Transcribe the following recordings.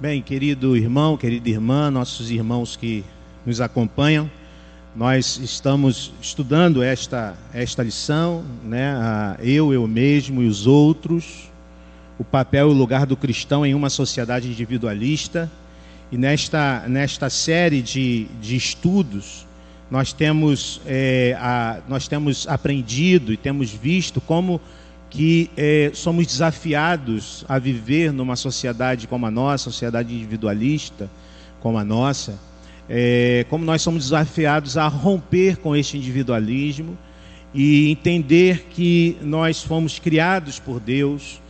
Bem, querido irmão, querida irmã, nossos irmãos que nos acompanham, nós estamos estudando esta, esta lição, né? eu, eu mesmo e os outros, o papel e o lugar do cristão em uma sociedade individualista. E nesta, nesta série de, de estudos, nós temos, é, a, nós temos aprendido e temos visto como que é, somos desafiados a viver numa sociedade como a nossa, sociedade individualista como a nossa, é, como nós somos desafiados a romper com este individualismo e entender que nós fomos criados por Deus,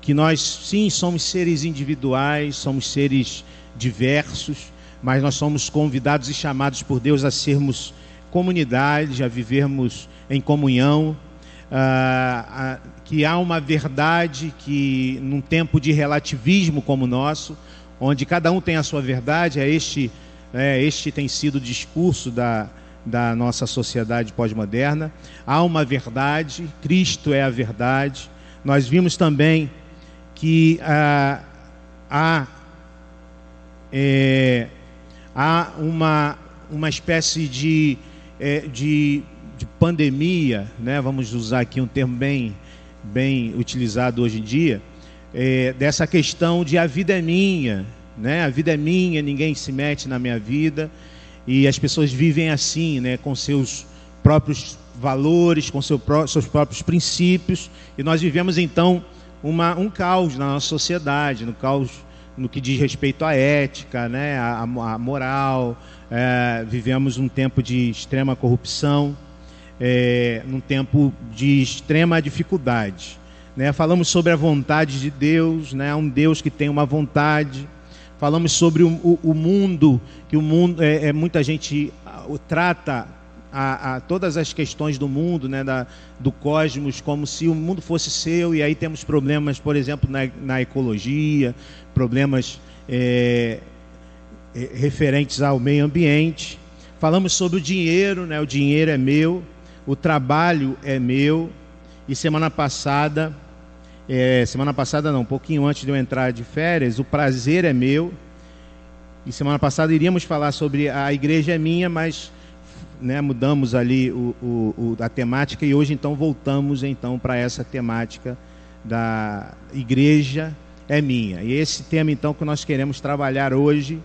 que nós sim somos seres individuais, somos seres diversos, mas nós somos convidados e chamados por Deus a sermos comunidade, a vivermos em comunhão ah, que há uma verdade que, num tempo de relativismo como o nosso, onde cada um tem a sua verdade, é este, é, este tem sido o discurso da, da nossa sociedade pós-moderna. Há uma verdade, Cristo é a verdade. Nós vimos também que ah, há, é, há uma, uma espécie de, é, de de pandemia, né, vamos usar aqui um termo bem, bem utilizado hoje em dia, é, dessa questão de a vida é minha, né, a vida é minha, ninguém se mete na minha vida, e as pessoas vivem assim, né, com seus próprios valores, com seu, seus próprios princípios, e nós vivemos então uma, um caos na nossa sociedade, no caos no que diz respeito à ética, né, à, moral, é, vivemos um tempo de extrema corrupção, é, num tempo de extrema dificuldade. Né? Falamos sobre a vontade de Deus, né? um Deus que tem uma vontade. Falamos sobre o, o, o mundo, que o mundo é, é muita gente trata a, a, todas as questões do mundo, né, da, do cosmos, como se o mundo fosse seu, e aí temos problemas, por exemplo, na, na ecologia, problemas é referentes ao meio ambiente. Falamos sobre o dinheiro, né, o dinheiro é meu, o trabalho é meu. E semana passada, é, semana passada não, um pouquinho antes de eu entrar de férias, o prazer é meu. E semana passada iríamos falar sobre a igreja é minha, mas né, mudamos ali o, o, o, a temática e hoje então voltamos então para essa temática da igreja é minha. E esse tema então que nós queremos trabalhar hoje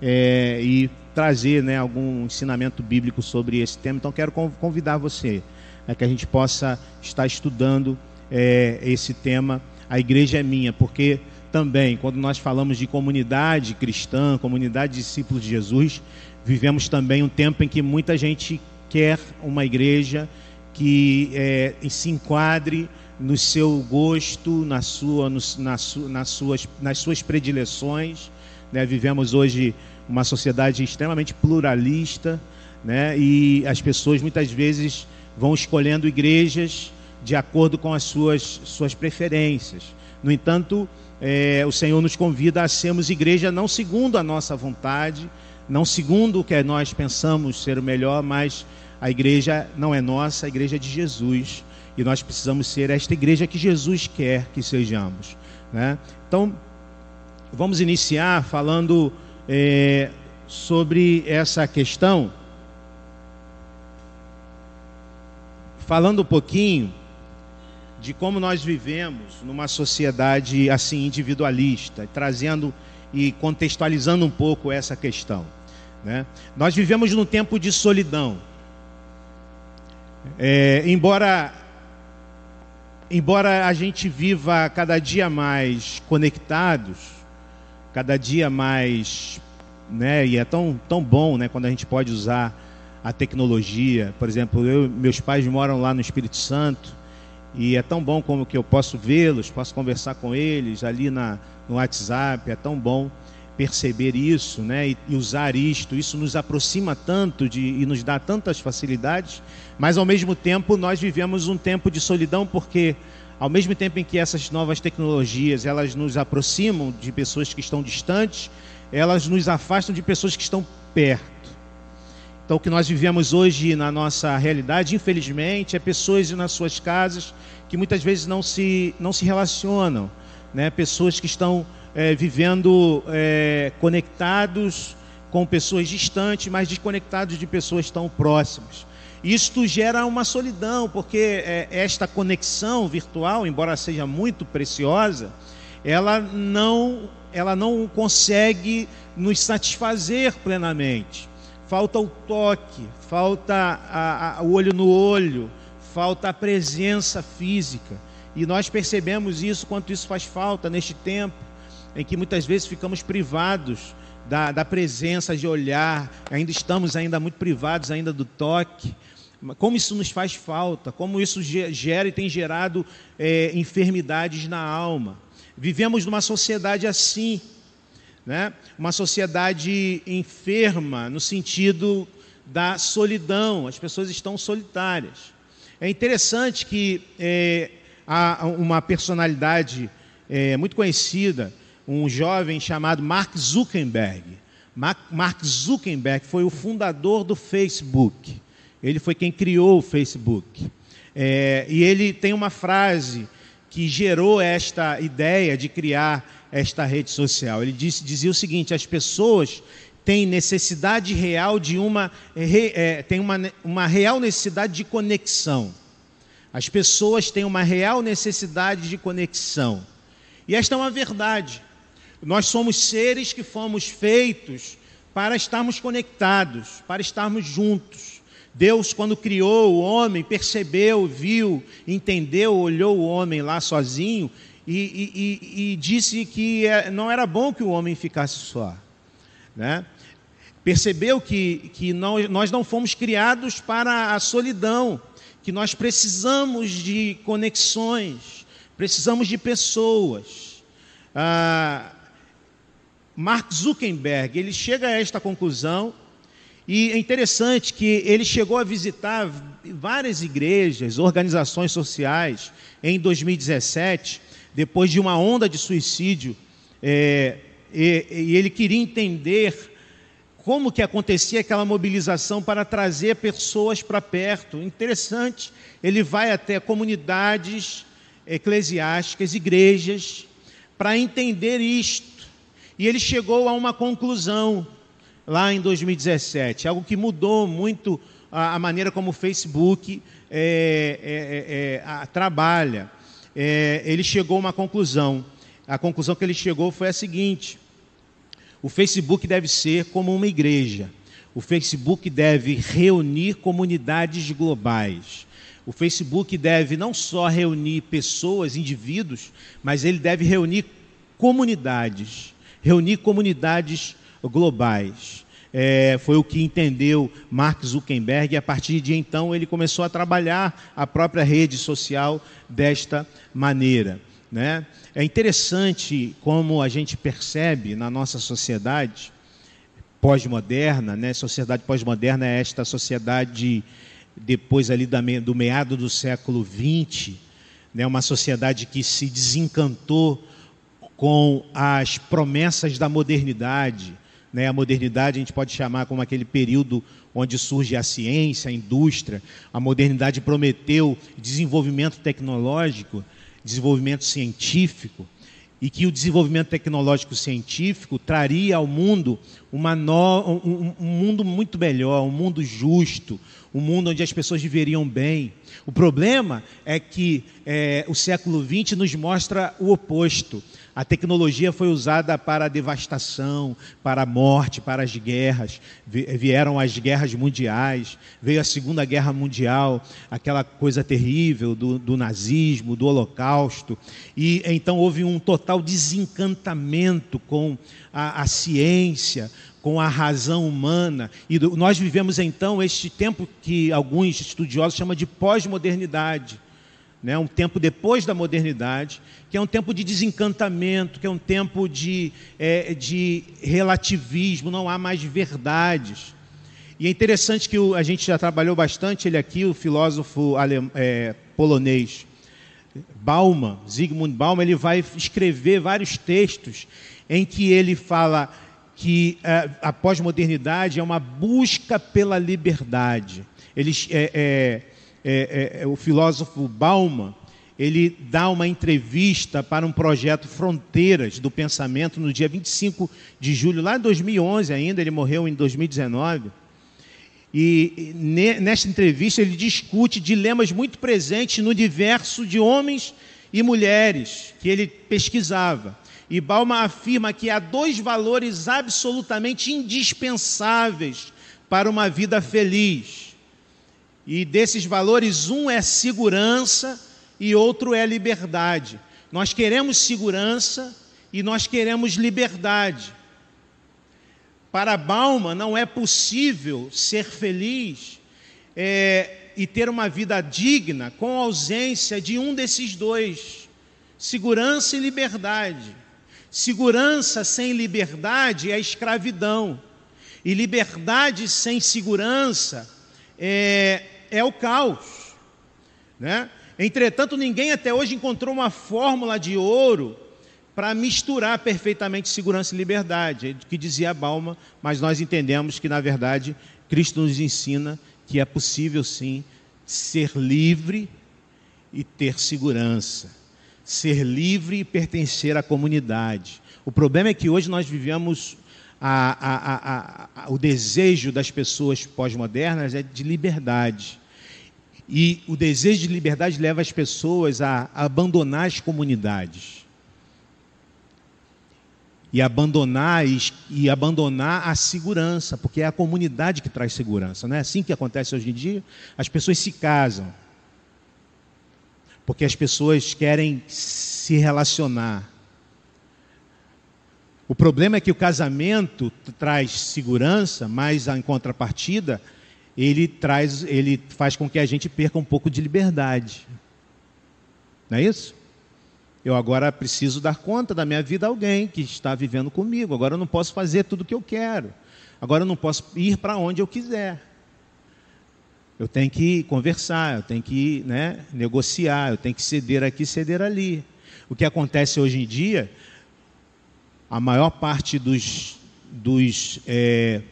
é, e trazer né, algum ensinamento bíblico sobre esse tema. Então, quero convidar você né, que a gente possa estar estudando é, esse tema. A igreja é minha, porque também, quando nós falamos de comunidade cristã, comunidade de discípulos de Jesus, vivemos também um tempo em que muita gente quer uma igreja que é, se enquadre no seu gosto, na sua, no, na su, nas, suas, nas suas predileções. Né? Vivemos hoje uma sociedade extremamente pluralista, né? E as pessoas muitas vezes vão escolhendo igrejas de acordo com as suas, suas preferências. No entanto, é, o Senhor nos convida a sermos igreja não segundo a nossa vontade, não segundo o que nós pensamos ser o melhor, mas a igreja não é nossa, a igreja é de Jesus. E nós precisamos ser esta igreja que Jesus quer que sejamos. Né? Então, vamos iniciar falando é, sobre essa questão, falando um pouquinho de como nós vivemos numa sociedade assim individualista, trazendo e contextualizando um pouco essa questão. Né? Nós vivemos num tempo de solidão. É, embora, embora a gente viva cada dia mais conectados, cada dia mais, né? E é tão, tão bom, né? Quando a gente pode usar a tecnologia. Por exemplo, eu, meus pais moram lá no Espírito Santo e é tão bom como que eu posso vê-los, posso conversar com eles ali na, no WhatsApp. É tão bom perceber isso, né? E, e usar isto. Isso nos aproxima tanto de, e nos dá tantas facilidades. Mas ao mesmo tempo nós vivemos um tempo de solidão porque ao mesmo tempo em que essas novas tecnologias elas nos aproximam de pessoas que estão distantes, elas nos afastam de pessoas que estão perto. Então, o que nós vivemos hoje na nossa realidade, infelizmente, é pessoas nas suas casas que muitas vezes não se, não se relacionam, né? pessoas que estão é, vivendo é, conectados com pessoas distantes, mas desconectados de pessoas tão próximas. Isto gera uma solidão, porque é, esta conexão virtual, embora seja muito preciosa, ela não, ela não consegue nos satisfazer plenamente. Falta o toque, falta o olho no olho, falta a presença física. E nós percebemos isso, quanto isso faz falta neste tempo, em que muitas vezes ficamos privados da, da presença de olhar, ainda estamos ainda muito privados ainda do toque. Como isso nos faz falta, como isso gera e tem gerado é, enfermidades na alma. Vivemos numa sociedade assim, né? uma sociedade enferma, no sentido da solidão, as pessoas estão solitárias. É interessante que é, há uma personalidade é, muito conhecida, um jovem chamado Mark Zuckerberg. Mark Zuckerberg foi o fundador do Facebook. Ele foi quem criou o Facebook. É, e ele tem uma frase que gerou esta ideia de criar esta rede social. Ele disse, dizia o seguinte: as pessoas têm necessidade real de uma, é, tem uma, uma real necessidade de conexão. As pessoas têm uma real necessidade de conexão. E esta é uma verdade. Nós somos seres que fomos feitos para estarmos conectados, para estarmos juntos. Deus, quando criou o homem, percebeu, viu, entendeu, olhou o homem lá sozinho e, e, e disse que é, não era bom que o homem ficasse só. Né? Percebeu que, que nós não fomos criados para a solidão, que nós precisamos de conexões, precisamos de pessoas. Ah, Mark Zuckerberg ele chega a esta conclusão e é interessante que ele chegou a visitar várias igrejas, organizações sociais em 2017, depois de uma onda de suicídio, é, e, e ele queria entender como que acontecia aquela mobilização para trazer pessoas para perto. Interessante, ele vai até comunidades eclesiásticas, igrejas, para entender isto. E ele chegou a uma conclusão lá em 2017, algo que mudou muito a, a maneira como o Facebook é, é, é, é trabalha. É, ele chegou a uma conclusão. A conclusão que ele chegou foi a seguinte: o Facebook deve ser como uma igreja. O Facebook deve reunir comunidades globais. O Facebook deve não só reunir pessoas, indivíduos, mas ele deve reunir comunidades, reunir comunidades globais. É, foi o que entendeu Mark Zuckerberg e a partir de então ele começou a trabalhar a própria rede social desta maneira. Né? É interessante como a gente percebe na nossa sociedade pós-moderna, né? Sociedade pós-moderna é esta sociedade depois ali do meado do século XX, né? Uma sociedade que se desencantou com as promessas da modernidade, né? A modernidade a gente pode chamar como aquele período onde surge a ciência, a indústria. A modernidade prometeu desenvolvimento tecnológico, desenvolvimento científico e que o desenvolvimento tecnológico científico traria ao mundo no, um, um, mundo muito melhor, um mundo justo, um mundo onde as pessoas viveriam bem. O problema é que é, o século XX nos mostra o oposto. A tecnologia foi usada para a devastação, para a morte, para as guerras. Vieram as guerras mundiais, veio a Segunda Guerra Mundial, aquela coisa terrível do, do nazismo, do Holocausto. E então houve um total desencantamento com a, a ciência, com a razão humana. E nós vivemos então este tempo que alguns estudiosos chamam de pós-modernidade né, um tempo depois da modernidade, que é um tempo de desencantamento, que é um tempo de, é, de relativismo, não há mais verdades. E é interessante que o, a gente já trabalhou bastante ele aqui, o filósofo alem, é, polonês Bauman, Zygmunt Bauman, ele vai escrever vários textos em que ele fala que é, a pós-modernidade é uma busca pela liberdade. Ele, é, é é, é, o filósofo Bauman, ele dá uma entrevista para um projeto Fronteiras do Pensamento no dia 25 de julho, lá em 2011 ainda, ele morreu em 2019. E nesta entrevista ele discute dilemas muito presentes no universo de homens e mulheres que ele pesquisava. E Balma afirma que há dois valores absolutamente indispensáveis para uma vida feliz. E desses valores, um é segurança e outro é liberdade. Nós queremos segurança e nós queremos liberdade. Para Balma, não é possível ser feliz é, e ter uma vida digna com ausência de um desses dois: segurança e liberdade. Segurança sem liberdade é escravidão, e liberdade sem segurança é, é o caos. Né? Entretanto, ninguém até hoje encontrou uma fórmula de ouro para misturar perfeitamente segurança e liberdade, que dizia Balma, mas nós entendemos que, na verdade, Cristo nos ensina que é possível sim ser livre e ter segurança ser livre e pertencer à comunidade. O problema é que hoje nós vivemos a, a, a, o desejo das pessoas pós-modernas é de liberdade. E o desejo de liberdade leva as pessoas a, abandonar as comunidades. E abandonar, e, abandonar a segurança, porque é a comunidade que traz segurança. Não é assim que acontece hoje em dia? As pessoas se casam porque as pessoas querem se relacionar. O problema é que o casamento traz segurança, mas em contrapartida, ele traz, ele faz com que a gente perca um pouco de liberdade. Não é isso? Eu agora preciso dar conta da minha vida a alguém que está vivendo comigo. Agora eu não posso fazer tudo o que eu quero. Agora eu não posso ir para onde eu quiser. Eu tenho que conversar, eu tenho que né, negociar, eu tenho que ceder aqui, ceder ali. O que acontece hoje em dia, a maior parte dos, dos é,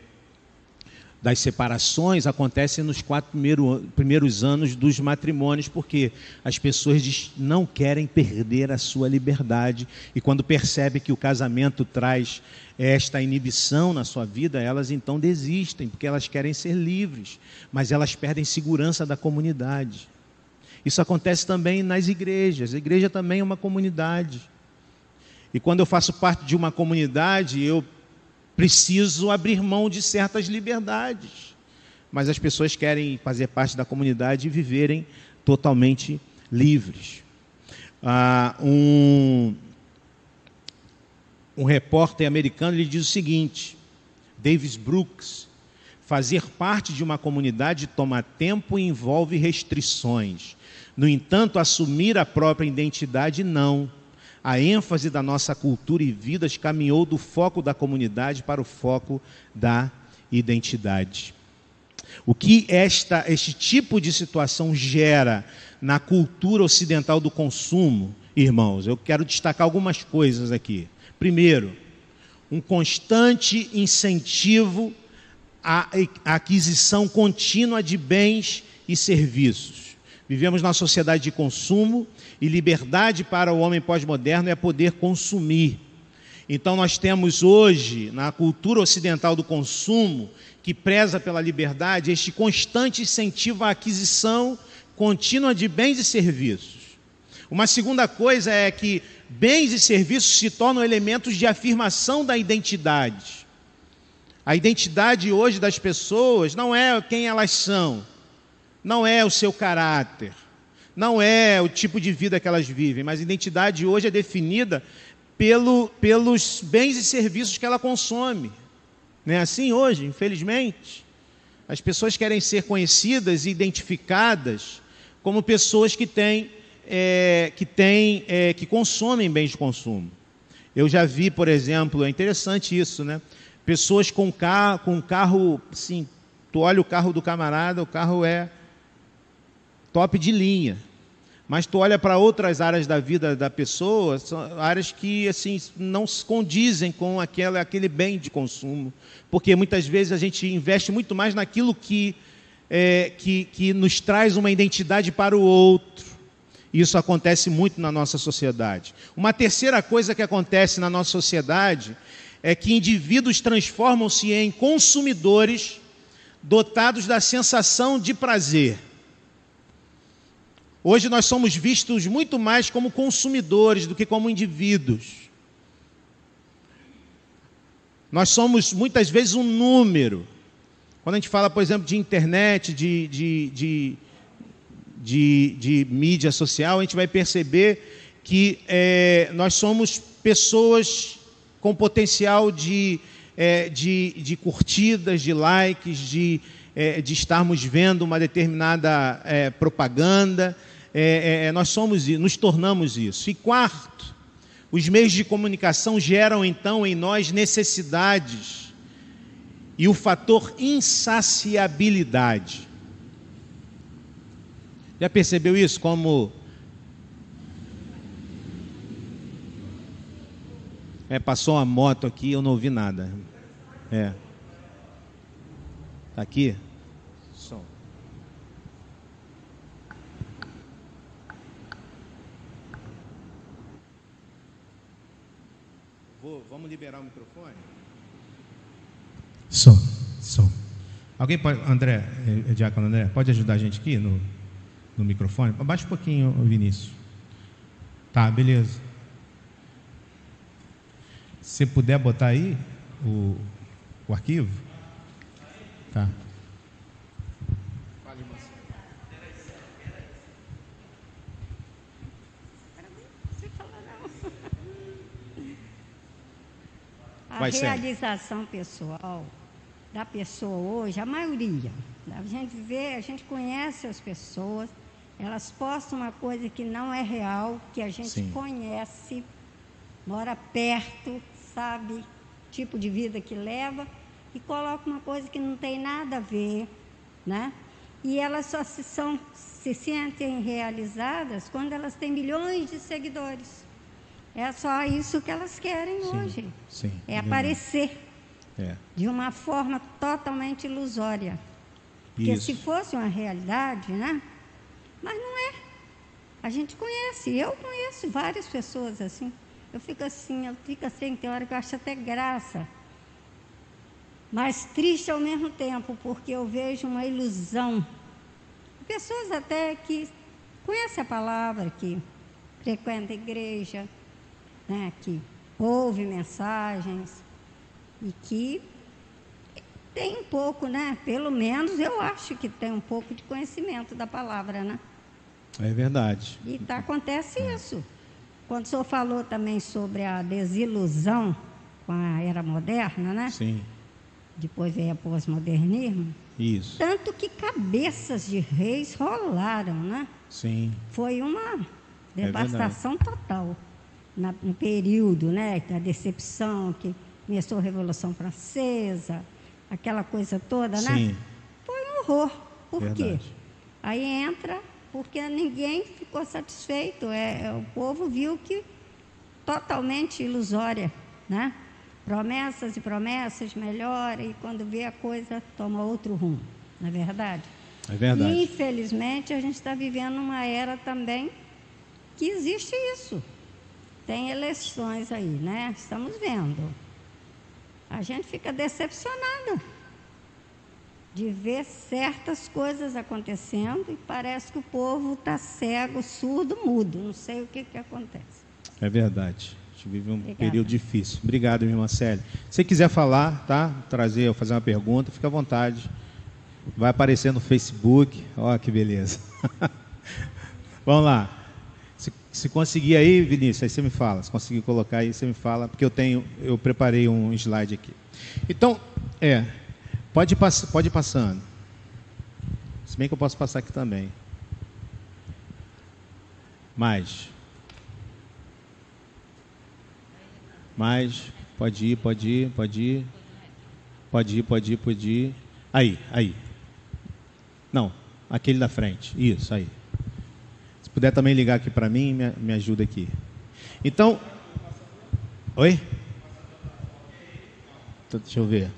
das separações acontecem nos quatro primeiro, primeiros anos dos matrimônios, porque as pessoas não querem perder a sua liberdade e quando percebem que o casamento traz esta inibição na sua vida, elas então desistem, porque elas querem ser livres, mas elas perdem segurança da comunidade. Isso acontece também nas igrejas. A igreja também é uma comunidade. E quando eu faço parte de uma comunidade, eu preciso abrir mão de certas liberdades. Mas as pessoas querem fazer parte da comunidade e viverem totalmente livres. Ah, um, um repórter americano ele diz o seguinte: Davis Brooks, fazer parte de uma comunidade toma tempo e envolve restrições. No entanto, assumir a própria identidade não a ênfase da nossa cultura e vidas caminhou do foco da comunidade para o foco da identidade. O que esta, este tipo de situação gera na cultura ocidental do consumo, irmãos, eu quero destacar algumas coisas aqui. Primeiro, um constante incentivo à aquisição contínua de bens e serviços. Vivemos na sociedade de consumo e liberdade para o homem pós-moderno é poder consumir. Então, nós temos hoje, na cultura ocidental do consumo, que preza pela liberdade, este constante incentivo à aquisição contínua de bens e serviços. Uma segunda coisa é que bens e serviços se tornam elementos de afirmação da identidade. A identidade hoje das pessoas não é quem elas são, não é o seu caráter, não é o tipo de vida que elas vivem, mas identidade hoje é definida pelo, pelos bens e serviços que ela consome. Não é assim hoje, infelizmente? As pessoas querem ser conhecidas e identificadas como pessoas que têm, é, que, têm é, que consomem bens de consumo. Eu já vi, por exemplo, é interessante isso, né? Pessoas com carro, com carro, assim, tu olha o carro do camarada, o carro é top de linha. Mas tu olha para outras áreas da vida da pessoa, são áreas que assim não se condizem com aquela, aquele bem de consumo, porque muitas vezes a gente investe muito mais naquilo que, é, que, que nos traz uma identidade para o outro. Isso acontece muito na nossa sociedade. Uma terceira coisa que acontece na nossa sociedade é que indivíduos transformam-se em consumidores dotados da sensação de prazer. Hoje nós somos vistos muito mais como consumidores do que como indivíduos. Nós somos muitas vezes um número. Quando a gente fala, por exemplo, de internet, de, de, de, de, mídia social, a gente vai perceber que é, nós somos pessoas com potencial de, é, de, de curtidas, de likes, de, é, de estarmos vendo uma determinada é, propaganda. É, é, nós somos, nos tornamos isso. E quarto, os meios de comunicação geram então em nós necessidades e o fator insaciabilidade. Já percebeu isso? Como É, passou uma moto aqui, eu não ouvi nada. É. Tá aqui? Som. Vou, vamos liberar o microfone? Som, som. Alguém pode, André, é, Diácono André, pode ajudar a gente aqui no, no microfone? Abaixa um pouquinho, Vinícius. Tá, beleza. Se puder botar aí o, o arquivo. Tá. A Vai realização ser. pessoal da pessoa hoje, a maioria, a gente vê, a gente conhece as pessoas, elas postam uma coisa que não é real, que a gente Sim. conhece, mora perto, sabe tipo de vida que leva e coloca uma coisa que não tem nada a ver, né? E elas só se, são, se sentem realizadas quando elas têm milhões de seguidores. É só isso que elas querem sim, hoje. Sim, é aparecer é. de uma forma totalmente ilusória. Porque isso. se fosse uma realidade, né? Mas não é. A gente conhece, eu conheço várias pessoas assim. Eu fico assim, eu fico assim, tem hora que eu acho até graça. Mas triste ao mesmo tempo, porque eu vejo uma ilusão. Pessoas até que conhecem a palavra, que frequentam a igreja, né, que ouve mensagens e que tem um pouco, né? Pelo menos eu acho que tem um pouco de conhecimento da palavra, né? É verdade. E tá, acontece é. isso. Quando o senhor falou também sobre a desilusão com a era moderna, né? Sim. Depois veio a pós-modernismo. Isso. Tanto que cabeças de reis rolaram, né? Sim. Foi uma é devastação é total na, no período, né? Da decepção que começou a Revolução Francesa, aquela coisa toda, né? Sim. Foi um horror. Por verdade. quê? Aí entra porque ninguém ficou satisfeito. É, é, o povo viu que totalmente ilusória, né? Promessas e promessas melhora e quando vê a coisa toma outro rumo, não é verdade? É verdade. E, infelizmente a gente está vivendo uma era também que existe isso. Tem eleições aí, né? Estamos vendo. A gente fica decepcionada de ver certas coisas acontecendo e parece que o povo está cego, surdo, mudo. Não sei o que, que acontece. É verdade. A gente vive um Obrigada. período difícil. Obrigado, irmã Célia. Se quiser falar, tá? Trazer ou fazer uma pergunta, fica à vontade. Vai aparecer no Facebook. Ó, que beleza. Vamos lá. Se, se, conseguir aí, Vinícius, aí você me fala. Se conseguir colocar aí, você me fala, porque eu tenho, eu preparei um slide aqui. Então, é, Pode, pode ir passando. Se bem que eu posso passar aqui também. Mais. Mais. Pode ir, pode ir, pode ir. Pode ir, pode ir, pode ir. Aí, aí. Não, aquele da frente. Isso, aí. Puder também ligar aqui para mim, me, me ajuda aqui. Então. Oi? Deixa eu ver.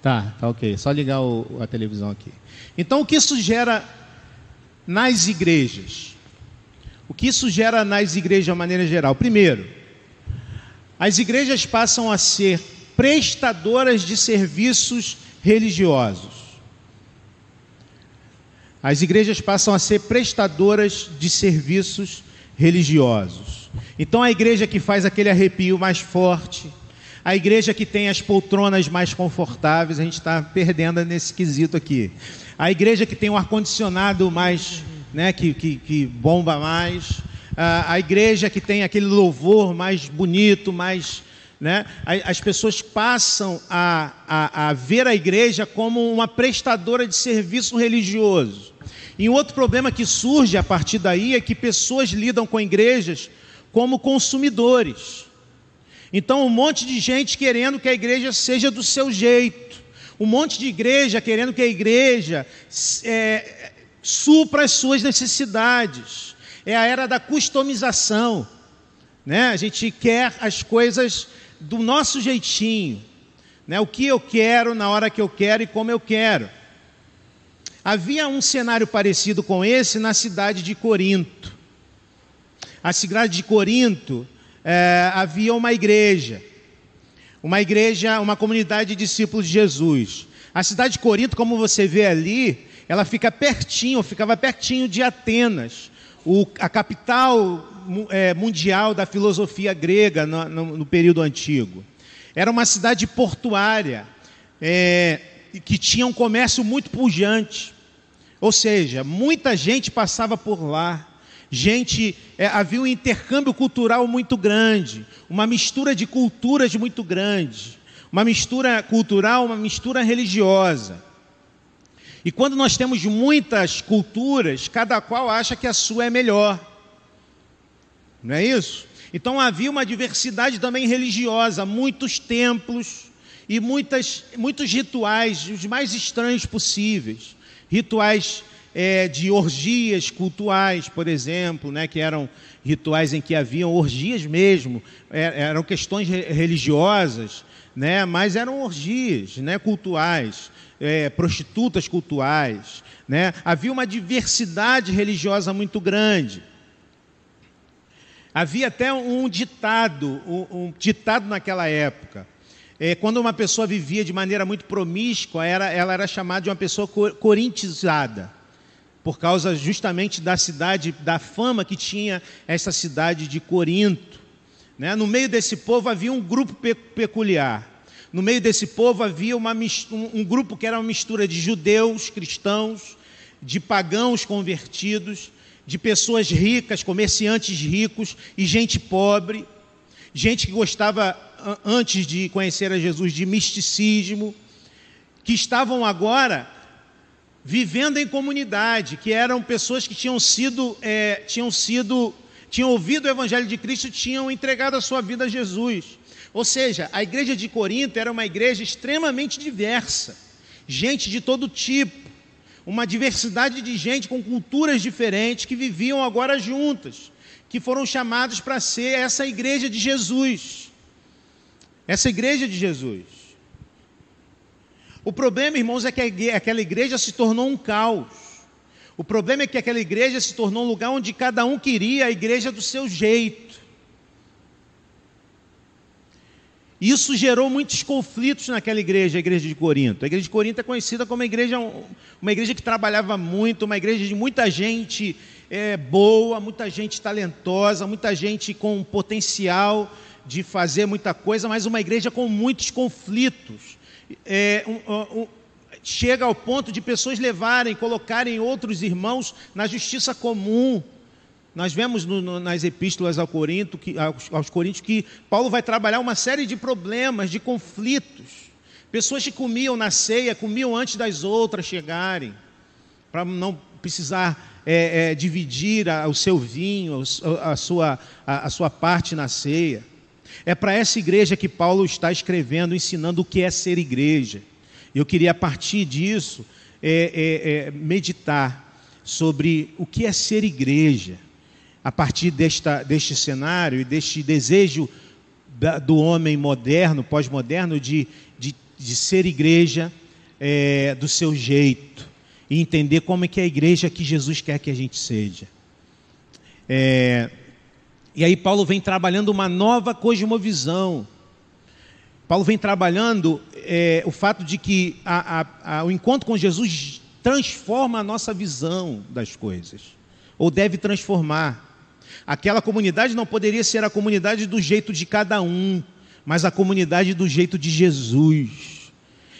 Tá, tá ok. Só ligar o, a televisão aqui. Então, o que isso gera nas igrejas? O que isso gera nas igrejas de maneira geral? Primeiro, as igrejas passam a ser prestadoras de serviços religiosos. As igrejas passam a ser prestadoras de serviços religiosos. Então, a igreja que faz aquele arrepio mais forte, a igreja que tem as poltronas mais confortáveis, a gente está perdendo nesse quesito aqui. A igreja que tem o ar-condicionado mais, né, que, que, que bomba mais. A, a igreja que tem aquele louvor mais bonito, mais né? As pessoas passam a, a, a, ver a igreja como uma prestadora de serviço religioso. E outro problema que surge a partir daí é que pessoas lidam com igrejas como consumidores. Então, um monte de gente querendo que a igreja seja do seu jeito, um monte de igreja querendo que a igreja é, supra as suas necessidades. É a era da customização. Né? A gente quer as coisas do nosso jeitinho, né? o que eu quero, na hora que eu quero e como eu quero. Havia um cenário parecido com esse na cidade de Corinto. A cidade de Corinto é, havia uma igreja, uma igreja, uma comunidade de discípulos de Jesus. A cidade de Corinto, como você vê ali, ela fica pertinho, ficava pertinho de Atenas, o, a capital é, mundial da filosofia grega no, no, no, período antigo. Era uma cidade portuária, é, que tinha um comércio muito pujante. Ou seja, muita gente passava por lá. Gente, é, havia um intercâmbio cultural muito grande, uma mistura de culturas muito grande, uma mistura cultural, uma mistura religiosa. E quando nós temos muitas culturas, cada qual acha que a sua é melhor. Não é isso? Então havia uma diversidade também religiosa, muitos templos e muitas, muitos rituais, os mais estranhos possíveis rituais é, de orgias cultuais, por exemplo, né, que eram rituais em que haviam orgias mesmo, é, eram questões religiosas, né, mas eram orgias né, cultuais, é, prostitutas cultuais. Né, havia uma diversidade religiosa muito grande. Havia até um ditado, um, um ditado naquela época, é, quando uma pessoa vivia de maneira muito promíscua, era, ela era chamada de uma pessoa corintizada, por causa justamente da cidade, da fama que tinha essa cidade de Corinto. Né? No meio desse povo havia um grupo pe peculiar. No meio desse povo havia uma, um, um grupo que era uma mistura de judeus, cristãos, de pagãos convertidos, de pessoas ricas, comerciantes ricos e gente pobre, gente que gostava antes de conhecer a Jesus, de misticismo, que estavam agora vivendo em comunidade, que eram pessoas que tinham sido, é, tinham sido, tinham ouvido o Evangelho de Cristo, tinham entregado a sua vida a Jesus. Ou seja, a igreja de Corinto era uma igreja extremamente diversa, gente de todo tipo, uma diversidade de gente com culturas diferentes que viviam agora juntas, que foram chamados para ser essa igreja de Jesus. Essa igreja de Jesus. O problema, irmãos, é que aquela igreja se tornou um caos. O problema é que aquela igreja se tornou um lugar onde cada um queria a igreja do seu jeito. Isso gerou muitos conflitos naquela igreja, a igreja de Corinto. A igreja de Corinto é conhecida como uma igreja, uma igreja que trabalhava muito, uma igreja de muita gente é, boa, muita gente talentosa, muita gente com potencial de fazer muita coisa, mas uma igreja com muitos conflitos. É, um, um, chega ao ponto de pessoas levarem, colocarem outros irmãos na justiça comum. Nós vemos no, no, nas epístolas ao Corinto, que, aos, aos Coríntios que Paulo vai trabalhar uma série de problemas, de conflitos. Pessoas que comiam na ceia, comiam antes das outras chegarem, para não precisar é, é, dividir a, o seu vinho, a, a sua, a, a sua parte na ceia. É para essa igreja que Paulo está escrevendo, ensinando o que é ser igreja. Eu queria, a partir disso, é, é, é, meditar sobre o que é ser igreja, a partir desta, deste cenário e deste desejo da, do homem moderno, pós-moderno, de, de, de, ser igreja é, do seu jeito e entender como é que é a igreja que Jesus quer que a gente seja. É, e aí Paulo vem trabalhando uma nova cosmovisão. Paulo vem trabalhando é, o fato de que a, a, a, o encontro com Jesus transforma a nossa visão das coisas, ou deve transformar. Aquela comunidade não poderia ser a comunidade do jeito de cada um, mas a comunidade do jeito de Jesus.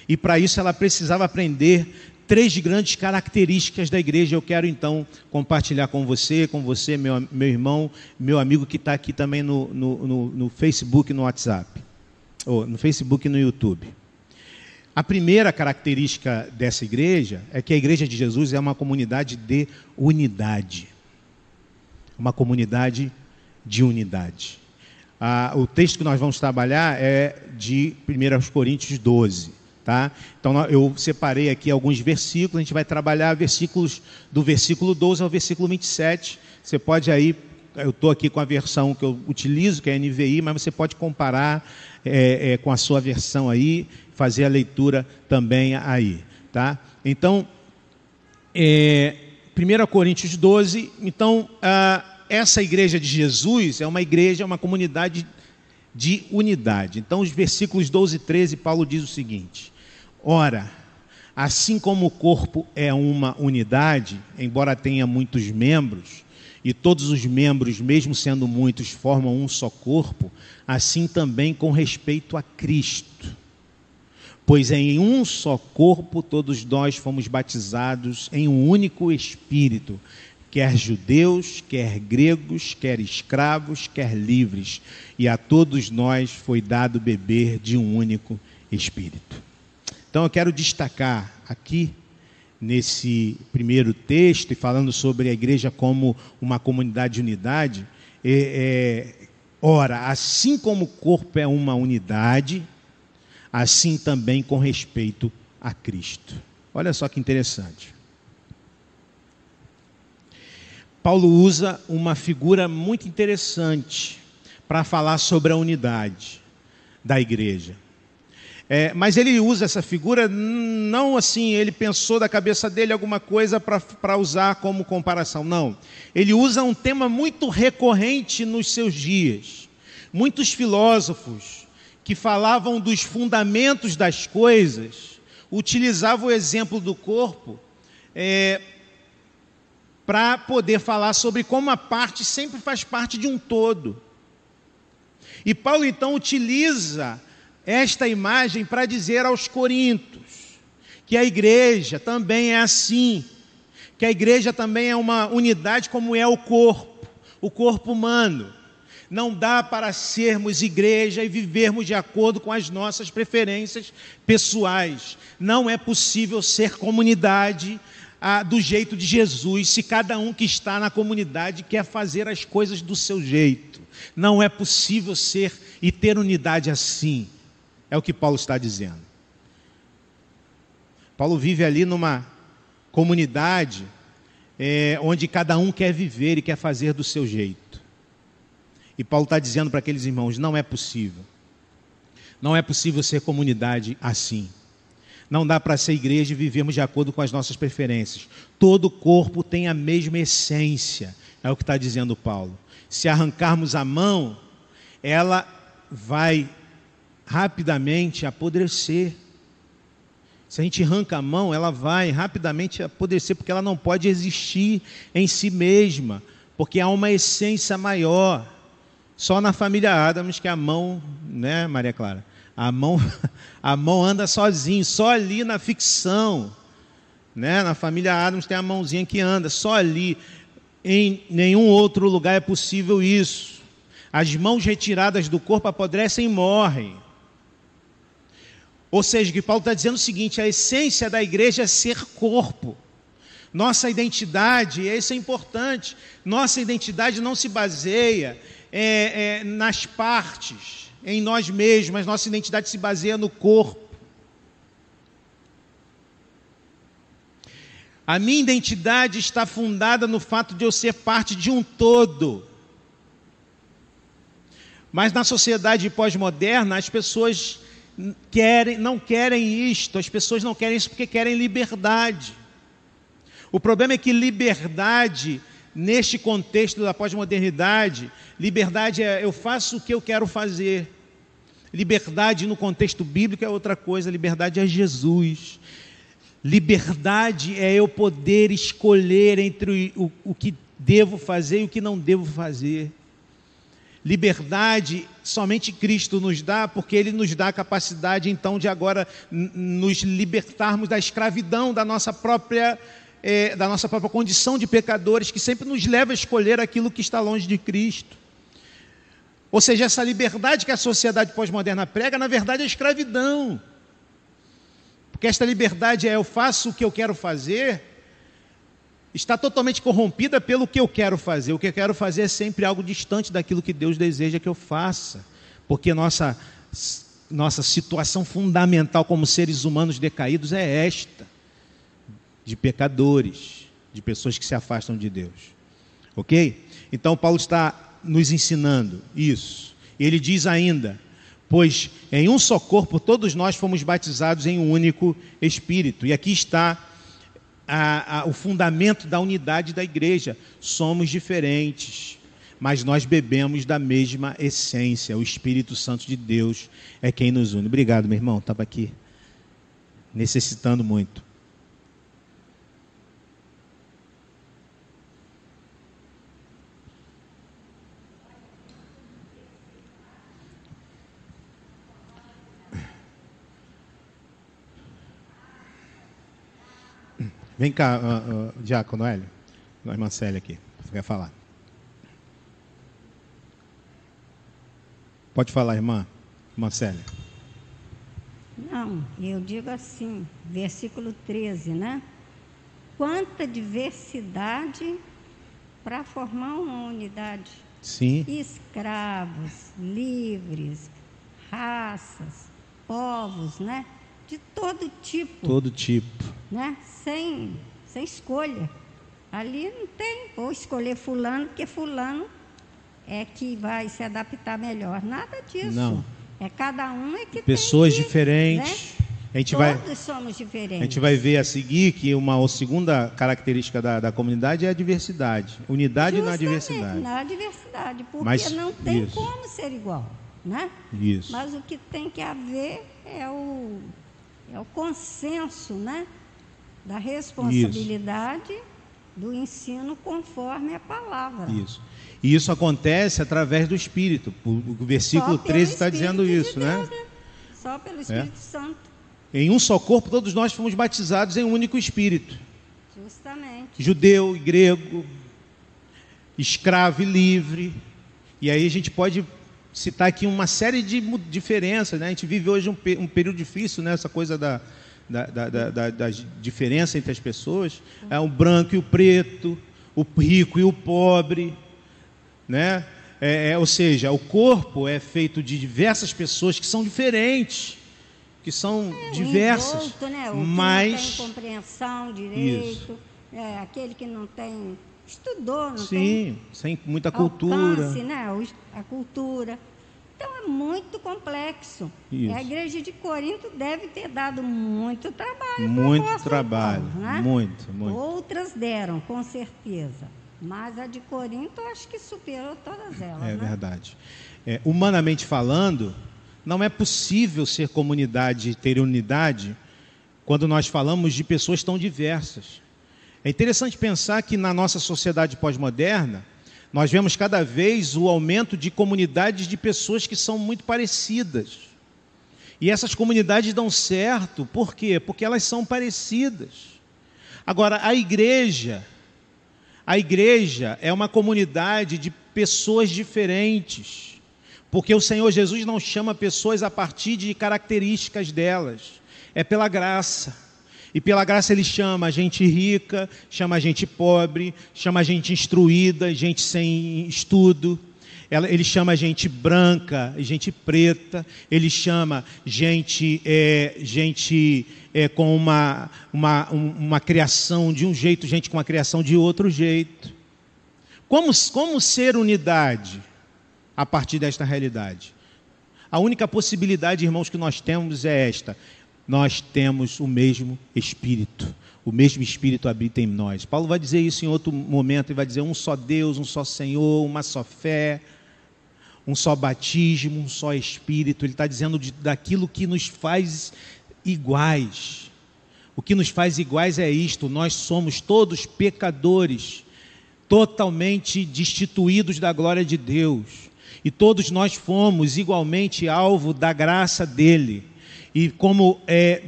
E para isso ela precisava aprender três grandes características da igreja. Eu quero então compartilhar com você, com você, meu, meu irmão, meu amigo que está aqui também no, no, no, no Facebook no WhatsApp, ou no Facebook e no YouTube. A primeira característica dessa igreja é que a igreja de Jesus é uma comunidade de unidade. Uma comunidade de unidade. Ah, o texto que nós vamos trabalhar é de 1 Coríntios 12. Tá? Então eu separei aqui alguns versículos, a gente vai trabalhar versículos do versículo 12 ao versículo 27. Você pode aí, eu estou aqui com a versão que eu utilizo, que é a NVI, mas você pode comparar é, é, com a sua versão aí, fazer a leitura também aí. Tá? Então, é, 1 Coríntios 12, então essa igreja de Jesus é uma igreja, uma comunidade de unidade. Então, os versículos 12 e 13, Paulo diz o seguinte: Ora, assim como o corpo é uma unidade, embora tenha muitos membros, e todos os membros, mesmo sendo muitos, formam um só corpo, assim também com respeito a Cristo. Pois em um só corpo todos nós fomos batizados em um único Espírito, quer judeus, quer gregos, quer escravos, quer livres, e a todos nós foi dado beber de um único Espírito. Então eu quero destacar aqui, nesse primeiro texto, e falando sobre a igreja como uma comunidade de unidade, é, é, ora, assim como o corpo é uma unidade, assim também com respeito a Cristo. Olha só que interessante. Paulo usa uma figura muito interessante para falar sobre a unidade da igreja. É, mas ele usa essa figura não assim, ele pensou da cabeça dele alguma coisa para usar como comparação. Não. Ele usa um tema muito recorrente nos seus dias. Muitos filósofos que falavam dos fundamentos das coisas utilizavam o exemplo do corpo é, para poder falar sobre como a parte sempre faz parte de um todo. E Paulo então utiliza esta imagem para dizer aos Coríntios que a igreja também é assim, que a igreja também é uma unidade como é o corpo, o corpo humano. Não dá para sermos igreja e vivermos de acordo com as nossas preferências pessoais. Não é possível ser comunidade ah, do jeito de Jesus se cada um que está na comunidade quer fazer as coisas do seu jeito. Não é possível ser e ter unidade assim. É o que Paulo está dizendo. Paulo vive ali numa comunidade é, onde cada um quer viver e quer fazer do seu jeito. E Paulo está dizendo para aqueles irmãos: não é possível. Não é possível ser comunidade assim. Não dá para ser igreja e vivermos de acordo com as nossas preferências. Todo corpo tem a mesma essência, é o que está dizendo Paulo. Se arrancarmos a mão, ela vai rapidamente apodrecer. Se a gente arranca a mão, ela vai rapidamente apodrecer, porque ela não pode existir em si mesma, porque há uma essência maior. Só na família Adams que a mão, né, Maria Clara? A mão, a mão anda sozinha, só ali na ficção. Né? Na família Adams tem a mãozinha que anda, só ali. Em nenhum outro lugar é possível isso. As mãos retiradas do corpo apodrecem e morrem. Ou seja, que Paulo está dizendo o seguinte: a essência da igreja é ser corpo. Nossa identidade, isso é importante, nossa identidade não se baseia é, é, nas partes, em nós mesmos, nossa identidade se baseia no corpo. A minha identidade está fundada no fato de eu ser parte de um todo. Mas na sociedade pós-moderna, as pessoas querem, não querem isto, as pessoas não querem isso porque querem liberdade. O problema é que liberdade neste contexto da pós-modernidade, liberdade é eu faço o que eu quero fazer. Liberdade no contexto bíblico é outra coisa, liberdade é Jesus. Liberdade é eu poder escolher entre o, o que devo fazer e o que não devo fazer. Liberdade somente Cristo nos dá, porque Ele nos dá a capacidade então de agora nos libertarmos da escravidão da nossa própria é, da nossa própria condição de pecadores, que sempre nos leva a escolher aquilo que está longe de Cristo. Ou seja, essa liberdade que a sociedade pós-moderna prega, na verdade é escravidão. Porque esta liberdade é eu faço o que eu quero fazer, está totalmente corrompida pelo que eu quero fazer. O que eu quero fazer é sempre algo distante daquilo que Deus deseja que eu faça. Porque nossa, nossa situação fundamental como seres humanos decaídos é esta: de pecadores, de pessoas que se afastam de Deus. Ok? Então, Paulo está nos ensinando isso. Ele diz ainda: Pois em um só corpo todos nós fomos batizados em um único Espírito. E aqui está a, a, o fundamento da unidade da igreja. Somos diferentes, mas nós bebemos da mesma essência. O Espírito Santo de Deus é quem nos une. Obrigado, meu irmão. Estava aqui necessitando muito. Vem cá, uh, uh, Diácono Hélio, a irmã Célia aqui, você quer falar. Pode falar, irmã, irmã Célia. Não, eu digo assim, versículo 13, né? Quanta diversidade para formar uma unidade. Sim. Escravos, livres, raças, povos, né? de todo tipo. Todo tipo. Né? Sem, sem escolha. Ali não tem, vou escolher fulano, porque fulano é que vai se adaptar melhor. Nada disso. Não. É cada um é que Pessoas tem que, diferentes. Né? A gente Todos vai, somos diferentes. A gente vai ver a seguir que uma segunda característica da, da comunidade é a diversidade. Unidade Justamente, na diversidade. Na diversidade, porque Mas, não tem isso. como ser igual. Né? Isso. Mas o que tem que haver é o é o consenso, né? Da responsabilidade isso. do ensino conforme a palavra. Isso. E isso acontece através do Espírito. O versículo 13 está dizendo isso, de Deus, né? né? Só pelo Espírito é. Santo. Em um só corpo, todos nós fomos batizados em um único Espírito. Justamente. Judeu e grego, escravo e livre. E aí a gente pode citar aqui uma série de diferenças. Né? A gente vive hoje um, um período difícil, né? essa coisa da, da, da, da, da diferença entre as pessoas. É o branco e o preto, o rico e o pobre. Né? É, é, ou seja, o corpo é feito de diversas pessoas que são diferentes, que são é, diversas. Envolto, né? O mas que não tem compreensão direito, é, aquele que não tem estudou, não Sim, tem sem muita cultura. Alcance, né? A cultura. Então é muito complexo. Isso. A igreja de Corinto deve ter dado muito trabalho. Muito trabalho, né? muito, muito. Outras deram, com certeza. Mas a de Corinto acho que superou todas elas. É né? verdade. É, humanamente falando, não é possível ser comunidade e ter unidade quando nós falamos de pessoas tão diversas. É interessante pensar que na nossa sociedade pós-moderna, nós vemos cada vez o aumento de comunidades de pessoas que são muito parecidas. E essas comunidades dão certo, por quê? Porque elas são parecidas. Agora, a igreja, a igreja é uma comunidade de pessoas diferentes. Porque o Senhor Jesus não chama pessoas a partir de características delas, é pela graça. E pela graça ele chama a gente rica, chama a gente pobre, chama a gente instruída, gente sem estudo. Ele chama gente branca, gente preta. Ele chama gente, é, gente é, com uma, uma, uma criação de um jeito, gente com uma criação de outro jeito. Como, como ser unidade a partir desta realidade? A única possibilidade, irmãos, que nós temos é esta: nós temos o mesmo Espírito. o mesmo Espírito habita em nós. Paulo vai dizer isso em outro momento, ele vai dizer um só Deus, um só Senhor, uma só fé, um só batismo, um só Espírito. Ele está dizendo de, daquilo que nos faz iguais. O que nos faz iguais é isto: nós somos todos pecadores, totalmente destituídos da glória de Deus. E todos nós fomos igualmente alvo da graça dele. E como é,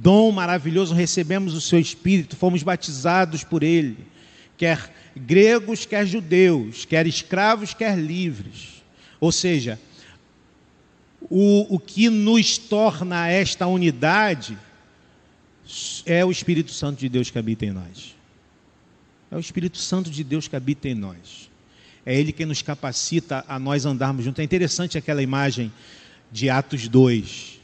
dom maravilhoso recebemos o seu Espírito, fomos batizados por ele, quer gregos, quer judeus, quer escravos, quer livres. Ou seja, o, o que nos torna esta unidade é o Espírito Santo de Deus que habita em nós. É o Espírito Santo de Deus que habita em nós. É Ele que nos capacita a nós andarmos juntos. É interessante aquela imagem de Atos 2.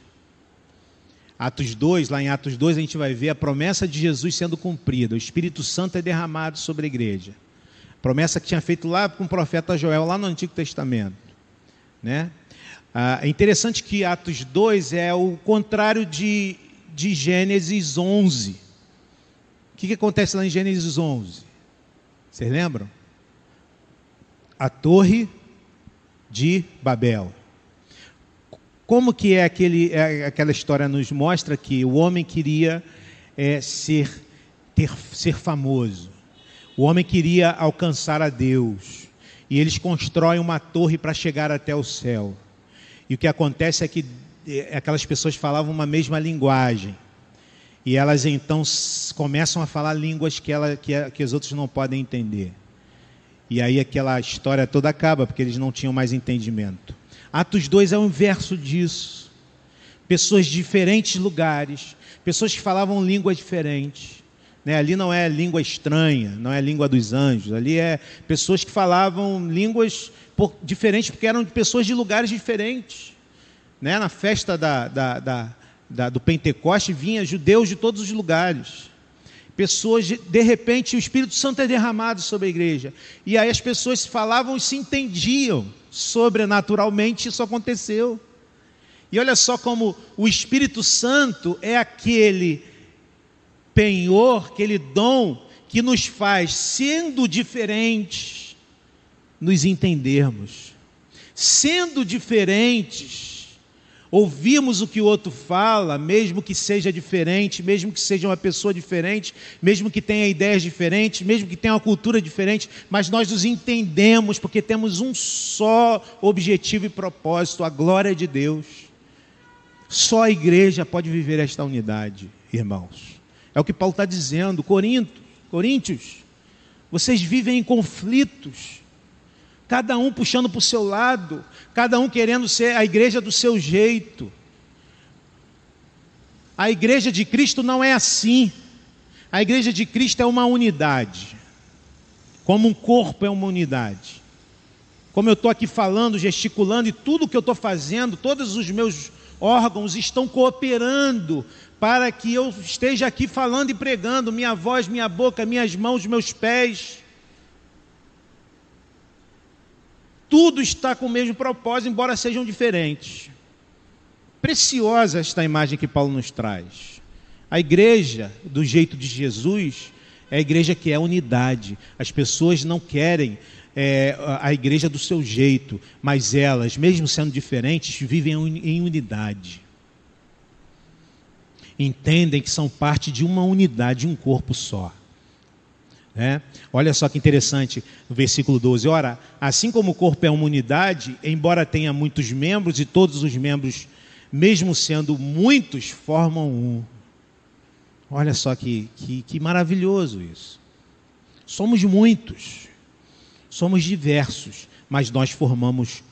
Atos 2, lá em Atos 2, a gente vai ver a promessa de Jesus sendo cumprida. O Espírito Santo é derramado sobre a igreja. Promessa que tinha feito lá com o profeta Joel, lá no Antigo Testamento. Né? Ah, é interessante que Atos 2 é o contrário de, de Gênesis 11. O que, que acontece lá em Gênesis 11? Vocês lembram? A Torre de Babel. Como que é, aquele, é, aquela história nos mostra que o homem queria é, ser, ter, ser famoso. O homem queria alcançar a Deus. E eles constroem uma torre para chegar até o céu. E o que acontece é que é, aquelas pessoas falavam uma mesma linguagem. E elas então começam a falar línguas que, ela, que, que os outros não podem entender. E aí aquela história toda acaba, porque eles não tinham mais entendimento. Atos 2 é o inverso disso. Pessoas de diferentes lugares, pessoas que falavam línguas diferentes. Né? Ali não é língua estranha, não é língua dos anjos. Ali é pessoas que falavam línguas diferentes, porque eram pessoas de lugares diferentes. Né? Na festa da, da, da, do Pentecoste vinha judeus de todos os lugares. Pessoas, de, repente, o Espírito Santo é derramado sobre a igreja. E aí as pessoas falavam e se entendiam. Sobrenaturalmente isso aconteceu. E olha só como o Espírito Santo é aquele penhor, aquele dom que nos faz, sendo diferentes, nos entendermos. Sendo diferentes, ouvirmos o que o outro fala, mesmo que seja diferente, mesmo que seja uma pessoa diferente, mesmo que tenha ideias diferentes, mesmo que tenha uma cultura diferente, mas nós nos entendemos porque temos um só objetivo e propósito, a glória de Deus. Só a igreja pode viver esta unidade, irmãos. É o que Paulo está dizendo. Corinto, Coríntios, vocês vivem em conflitos, cada um puxando para o seu lado, cada um querendo ser a igreja do seu jeito. A igreja de Cristo não é assim. A igreja de Cristo é uma unidade. Como um corpo é uma unidade. Como eu estou aqui falando, gesticulando, e tudo que eu estou fazendo, todos os meus órgãos estão cooperando para que eu esteja aqui falando e pregando, minha voz, minha boca, minhas mãos, meus pés. Tudo está com o mesmo propósito, embora sejam diferentes. Preciosa esta imagem que Paulo nos traz. A igreja, do jeito de Jesus, é a igreja que é unidade. As pessoas não querem é, a igreja do seu jeito, mas elas, mesmo sendo diferentes, vivem em unidade entendem que são parte de uma unidade, um corpo só. É? Olha só que interessante no versículo 12. Ora, assim como o corpo é uma unidade, embora tenha muitos membros, e todos os membros, mesmo sendo muitos, formam um. Olha só que, que, que maravilhoso isso. Somos muitos, somos diversos, mas nós formamos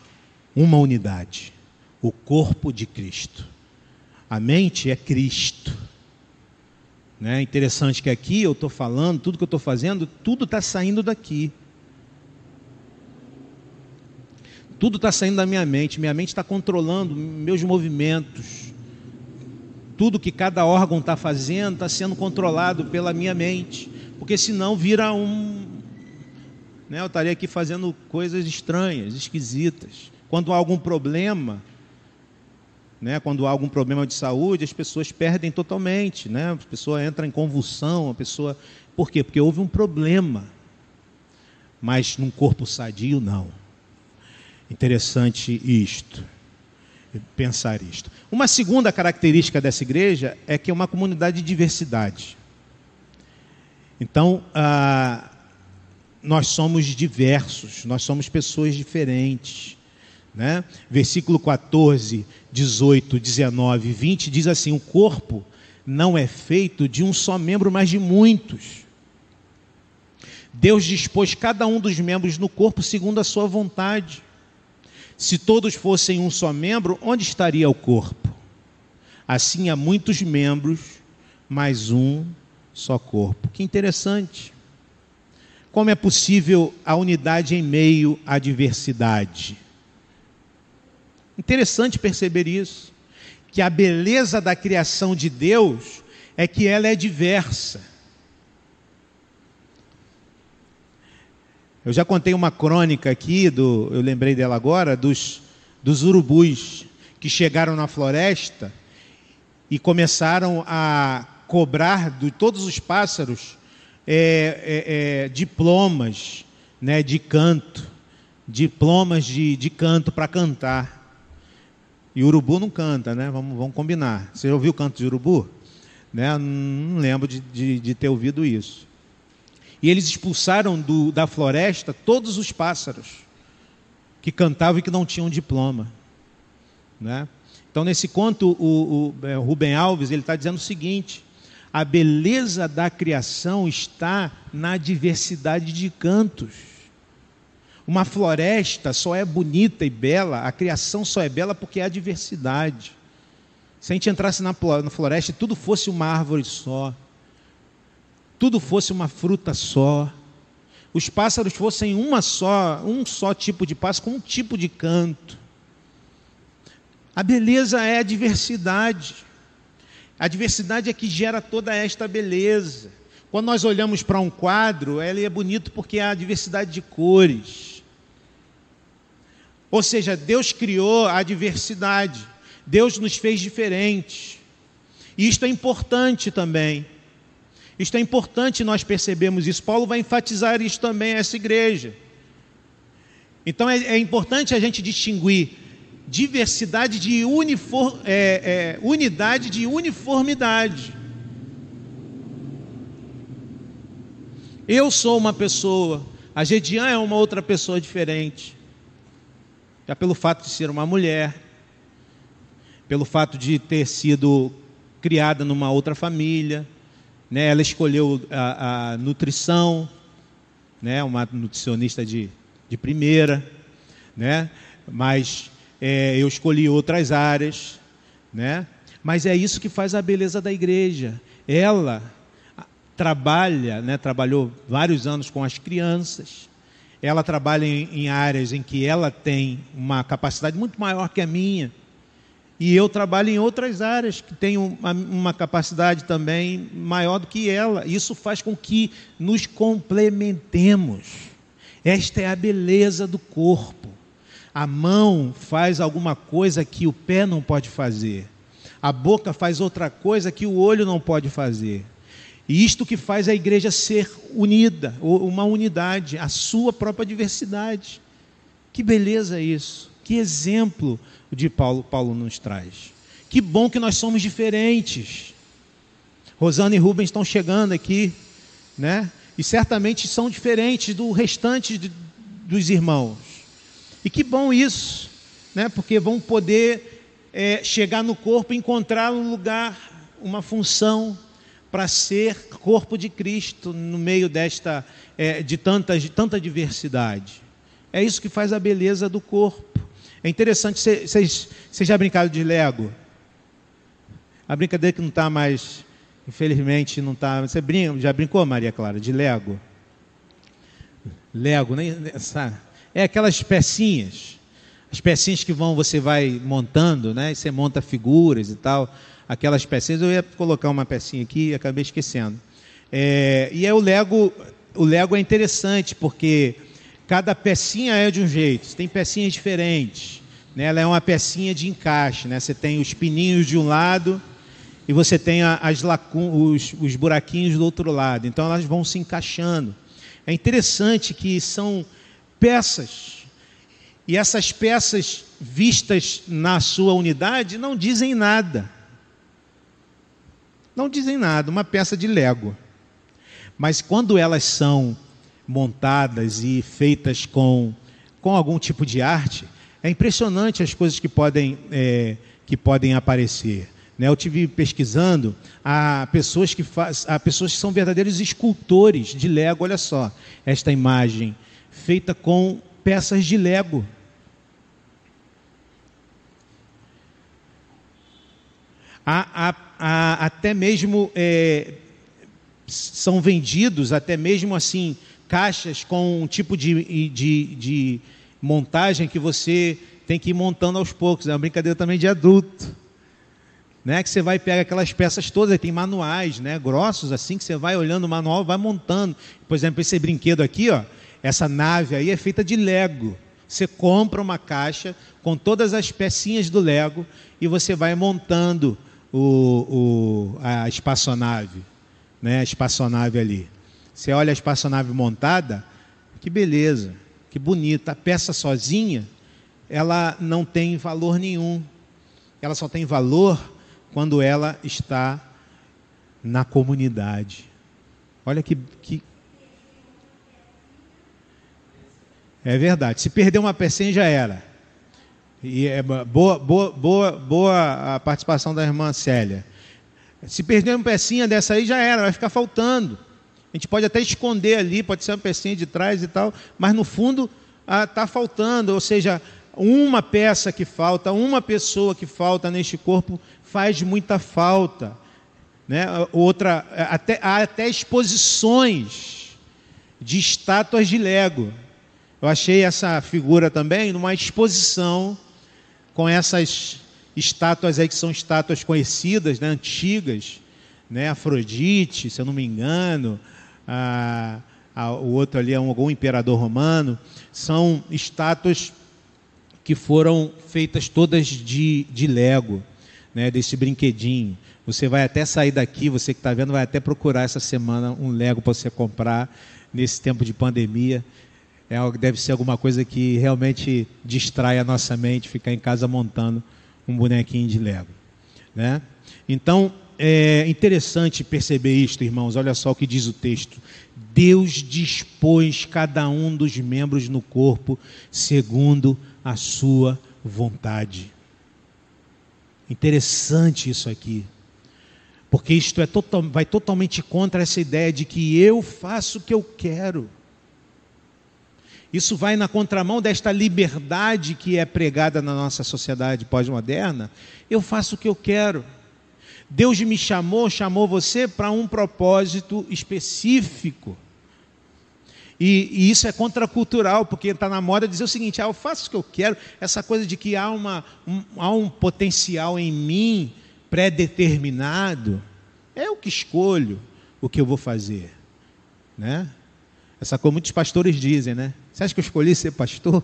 uma unidade o corpo de Cristo. A mente é Cristo. Né? Interessante que aqui eu estou falando, tudo que eu estou fazendo, tudo está saindo daqui. Tudo está saindo da minha mente, minha mente está controlando meus movimentos. Tudo que cada órgão está fazendo está sendo controlado pela minha mente, porque senão vira um. Né, eu estaria aqui fazendo coisas estranhas, esquisitas. Quando há algum problema, Né? Quando há algum problema de saúde, as pessoas perdem totalmente, né? a pessoa entra em convulsão, a pessoa. Por quê? Porque houve um problema. Mas num corpo sadio, não. Interessante isto, pensar isto. Uma segunda característica dessa igreja é que é uma comunidade de diversidade. Então, ah, nós somos diversos, nós somos pessoas diferentes. Né? Versículo 14, 18, 19, 20 diz assim: O corpo não é feito de um só membro, mas de muitos. Deus dispôs cada um dos membros no corpo segundo a sua vontade. Se todos fossem um só membro, onde estaria o corpo? Assim há muitos membros, mas um só corpo. Que interessante. Como é possível a unidade em meio à diversidade? Interessante perceber isso, que a beleza da criação de Deus é que ela é diversa. Eu já contei uma crônica aqui, do, eu lembrei dela agora, dos, dos urubus que chegaram na floresta e começaram a cobrar de todos os pássaros é, é, é, diplomas né, de canto, diplomas de, de canto para cantar. E urubu não canta, né? Vamos, vamos combinar. Você já ouviu o canto de urubu? Né? Não lembro de, de, de ter ouvido isso. E eles expulsaram do, da floresta todos os pássaros que cantavam e que não tinham diploma. Né? Então, nesse conto, o, o, é, Rubem Alves ele está dizendo o seguinte: a beleza da criação está na diversidade de cantos. Uma floresta só é bonita e bela, a criação só é bela porque há diversidade. Se a gente entrasse na floresta e tudo fosse uma árvore só, tudo fosse uma fruta só, os pássaros fossem uma só, um só tipo de pássaro, com um tipo de canto. A beleza é a diversidade. A diversidade é que gera toda esta beleza. Quando nós olhamos para um quadro, ele é bonito porque há diversidade de cores. Ou seja, Deus criou a diversidade. Deus nos fez diferentes. E isto é importante também. Isto é importante nós percebemos isso. Paulo vai enfatizar isso também a essa igreja. Então é, é importante a gente distinguir diversidade de unifor, é, é, unidade de uniformidade. Eu sou uma pessoa, a Gedian é uma outra pessoa diferente. Já pelo fato de ser uma mulher, pelo fato de ter sido criada numa outra família, né? Ela escolheu a, a nutrição, né? Uma nutricionista de, de primeira, né? Mas é, eu escolhi outras áreas, né? Mas é isso que faz a beleza da igreja. Ela trabalha, né? Trabalhou vários anos com as crianças. Ela trabalha em, em áreas em que ela tem uma capacidade muito maior que a minha e eu trabalho em outras áreas que têm uma, uma, capacidade também maior do que ela. Isso faz com que nos complementemos. Esta é a beleza do corpo. A mão faz alguma coisa que o pé não pode fazer. A boca faz outra coisa que o olho não pode fazer. E isto que faz a igreja ser unida, uma unidade, a sua própria diversidade. Que beleza isso! Que exemplo de Paulo, Paulo nos traz. Que bom que nós somos diferentes. Rosana e Rubens estão chegando aqui, né? E certamente são diferentes do restante de, dos irmãos. E que bom isso, né? Porque vão poder é, chegar no corpo e encontrar um lugar, uma função para ser corpo de Cristo no meio desta é, de tanta, de tanta diversidade. É isso que faz a beleza do corpo. É interessante, vocês já brincaram de Lego? A brincadeira que não está mais, infelizmente, não está. Você brinca, já brincou, Maria Clara, de Lego? Lego, nem, sabe? É aquelas pecinhas. As pecinhas que vão, você vai montando, né? E você monta figuras e tal. Aquelas pecinhas, eu ia colocar uma pecinha aqui e acabei esquecendo. É, e é o Lego, o Lego é interessante porque Cada pecinha é de um jeito, tem pecinhas diferentes, né, ela é uma pecinha de encaixe. Né? Você tem os pininhos de um lado e você tem as os, os buraquinhos do outro lado. Então elas vão se encaixando. É interessante que são peças. E essas peças vistas na sua unidade não dizem nada. Não dizem nada, uma peça de Lego. Mas quando elas são montadas e feitas com, com algum tipo de arte, é impressionante as coisas que podem, é, que podem aparecer. Né? Eu tive pesquisando há pessoas que faz, há pessoas que são verdadeiros escultores de Lego. Olha só esta imagem feita com peças de Lego. Há, há, há até mesmo é, são vendidos até mesmo assim caixas com um tipo de, de, de montagem que você tem que ir montando aos poucos. É uma brincadeira também de adulto. Né, que você vai pegar aquelas peças todas, tem manuais, né, grossos assim, que você vai olhando o manual, vai montando. Por exemplo, esse brinquedo aqui, ó, essa nave aí é feita de Lego. Você compra uma caixa com todas as pecinhas do Lego e você vai montando o, o, a espaçonave, né, a espaçonave ali. Você olha a espaçonave montada, que beleza que bonita. A peça sozinha, ela não tem valor nenhum. Ela só tem valor quando ela está na comunidade. Olha que, que... É verdade. Se perder uma pecinha já era. E é boa, boa, boa, boa a participação da irmã Célia. Se perder uma pecinha dessa aí já era, vai ficar faltando. A gente pode até esconder ali, pode ser uma pecinha de trás e tal, mas no fundo está ah, faltando, ou seja, uma peça que falta, uma pessoa que falta neste corpo faz muita falta. Né? Outra, até, há até exposições de estátuas de Lego. Eu achei essa figura também numa exposição com essas estátuas aí que são estátuas conhecidas, né, antigas, né, Afrodite, se eu não me engano, a, a, o outro ali é um, algum imperador romano, são estátuas que foram feitas todas de, de Lego, né, desse brinquedinho. Você vai até sair daqui, você que está vendo, vai até procurar essa semana um Lego para você comprar nesse tempo de pandemia. É, deve ser alguma coisa que realmente distrai a nossa mente, ficar em casa montando um bonequinho de Lego. Né? Então, é interessante perceber isto, irmãos. Olha só o que diz o texto. Deus dispôs cada um dos membros no corpo segundo a sua vontade. Interessante isso aqui. Porque isto é total, vai totalmente contra essa ideia de que eu faço o que eu quero. Isso vai na contramão desta liberdade que é pregada na nossa sociedade pós-moderna. Eu faço o que eu quero. Deus me chamou, chamou você para um propósito específico. E, e, isso é contracultural, porque está na moda dizer o seguinte: ah, eu faço o que eu quero, essa coisa de que há, uma, um, há um potencial em mim pré-determinado, é o que escolho o que eu vou fazer. Né? Essa coisa muitos pastores dizem, né? Você acha que eu escolhi ser pastor?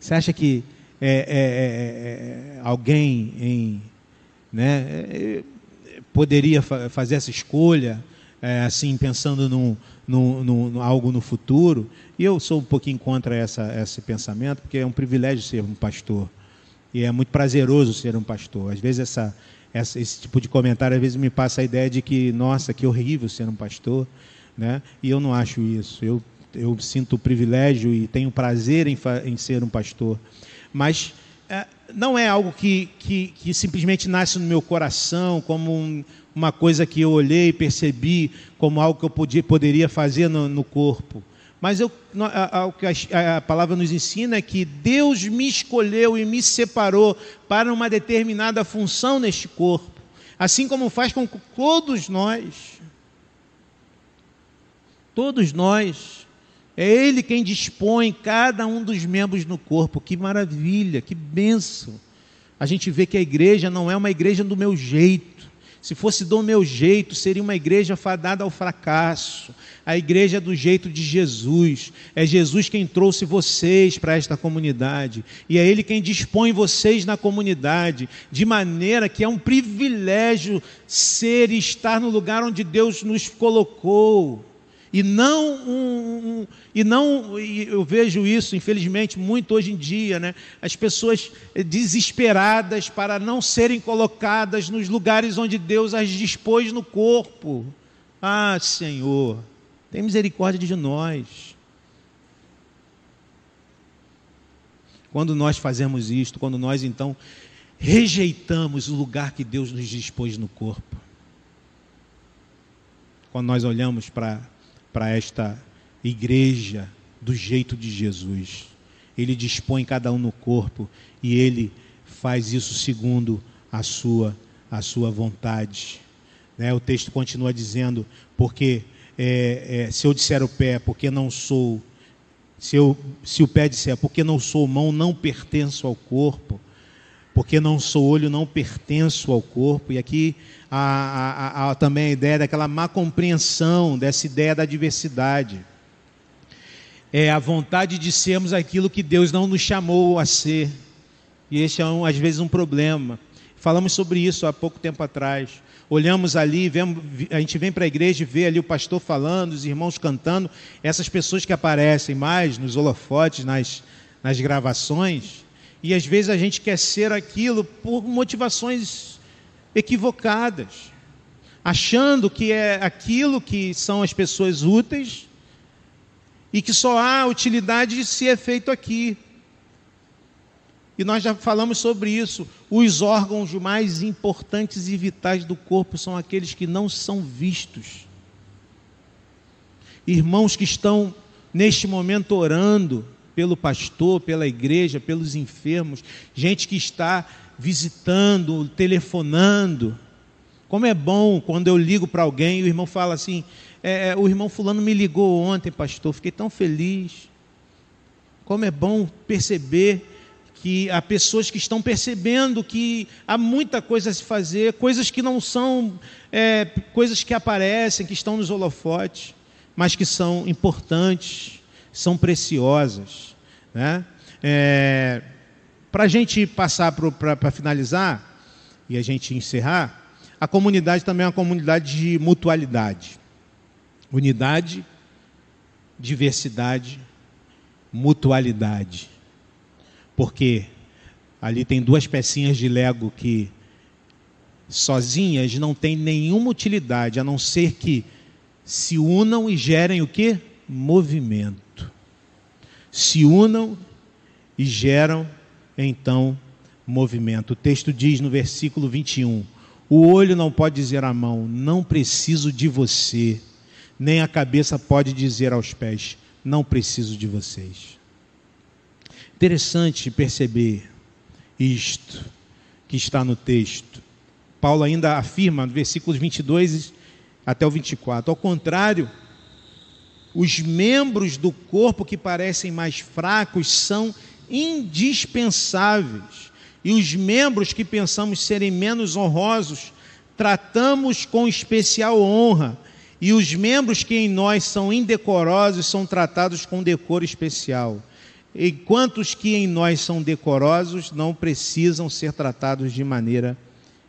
Você acha que é, é, é, é alguém em. Né? poderia fa fazer essa escolha, é, assim, pensando no, no, no, algo no futuro. E eu sou um pouquinho contra essa, esse pensamento, porque é um privilégio ser um pastor. E é muito prazeroso ser um pastor. Às vezes essa, essa, esse tipo de comentário às vezes me passa a ideia de que, nossa, que horrível ser um pastor. Né? E eu não acho isso. Eu, eu sinto o privilégio e tenho prazer em, em ser um pastor. Mas é, não é algo que, que, que, simplesmente nasce no meu coração, como um, uma coisa que eu olhei e percebi como algo que eu podia, poderia fazer no, no corpo. Mas o que a, a, palavra nos ensina é que Deus me escolheu e me separou para uma determinada função neste corpo, assim como faz com todos nós. Todos nós é Ele quem dispõe cada um dos membros no corpo. Que maravilha, que benção. A gente vê que a igreja não é uma igreja do meu jeito. Se fosse do meu jeito, seria uma igreja fadada ao fracasso. A igreja é do jeito de Jesus. É Jesus quem trouxe vocês para esta comunidade. E é Ele quem dispõe vocês na comunidade. De maneira que é um privilégio ser e estar no lugar onde Deus nos colocou e não um, um, e não e eu vejo isso infelizmente muito hoje em dia né? As pessoas desesperadas para não serem colocadas nos lugares onde Deus as dispôs no corpo. Ah Senhor tem misericórdia de nós. Quando nós fazemos isto quando nós então rejeitamos o lugar que Deus nos dispôs no corpo. Quando nós olhamos para para esta igreja do jeito de Jesus. Ele dispõe cada um no corpo e ele faz isso segundo a sua a sua vontade. Né? O texto continua dizendo porque é, é, se eu disser o pé, porque não sou se, eu, se o pé disser, porque não sou mão, não pertenço ao corpo, porque não sou olho, não pertenço ao corpo. E aqui há, há, há também a ideia daquela má compreensão dessa ideia da diversidade. É a vontade de sermos aquilo que Deus não nos chamou a ser. E esse é, um, às vezes, um problema. Falamos sobre isso há pouco tempo atrás. Olhamos ali, vemos, a gente vem para a igreja e vê ali o pastor falando, os irmãos cantando, essas pessoas que aparecem mais nos holofotes, nas, nas gravações, e às vezes a gente quer ser aquilo por motivações equivocadas, achando que é aquilo que são as pessoas úteis e que só há utilidade se é feito aqui. E nós já falamos sobre isso. Os órgãos mais importantes e vitais do corpo são aqueles que não são vistos. Irmãos que estão neste momento orando, pelo pastor, pela igreja, pelos enfermos, gente que está visitando, telefonando. Como é bom quando eu ligo para alguém e o irmão fala assim: é, é, o irmão Fulano me ligou ontem, pastor, fiquei tão feliz. Como é bom perceber que há pessoas que estão percebendo que há muita coisa a se fazer, coisas que não são é, coisas que aparecem, que estão nos holofotes, mas que são importantes são preciosas. Né? É, para a gente passar para finalizar e a gente encerrar, a comunidade também é uma comunidade de mutualidade. Unidade, diversidade, mutualidade. Porque ali tem duas pecinhas de Lego que sozinhas não têm nenhuma utilidade, a não ser que se unam e gerem o que? Movimento se unam e geram então movimento. O texto diz no versículo 21: O olho não pode dizer à mão, não preciso de você, nem a cabeça pode dizer aos pés, não preciso de vocês. Interessante perceber isto que está no texto. Paulo ainda afirma no versículos 22 até o 24: ao contrário, os membros do corpo que parecem mais fracos são indispensáveis. E os membros que pensamos serem menos honrosos, tratamos com especial honra. E os membros que em nós são indecorosos são tratados com decoro especial. Enquanto os que em nós são decorosos não precisam ser tratados de maneira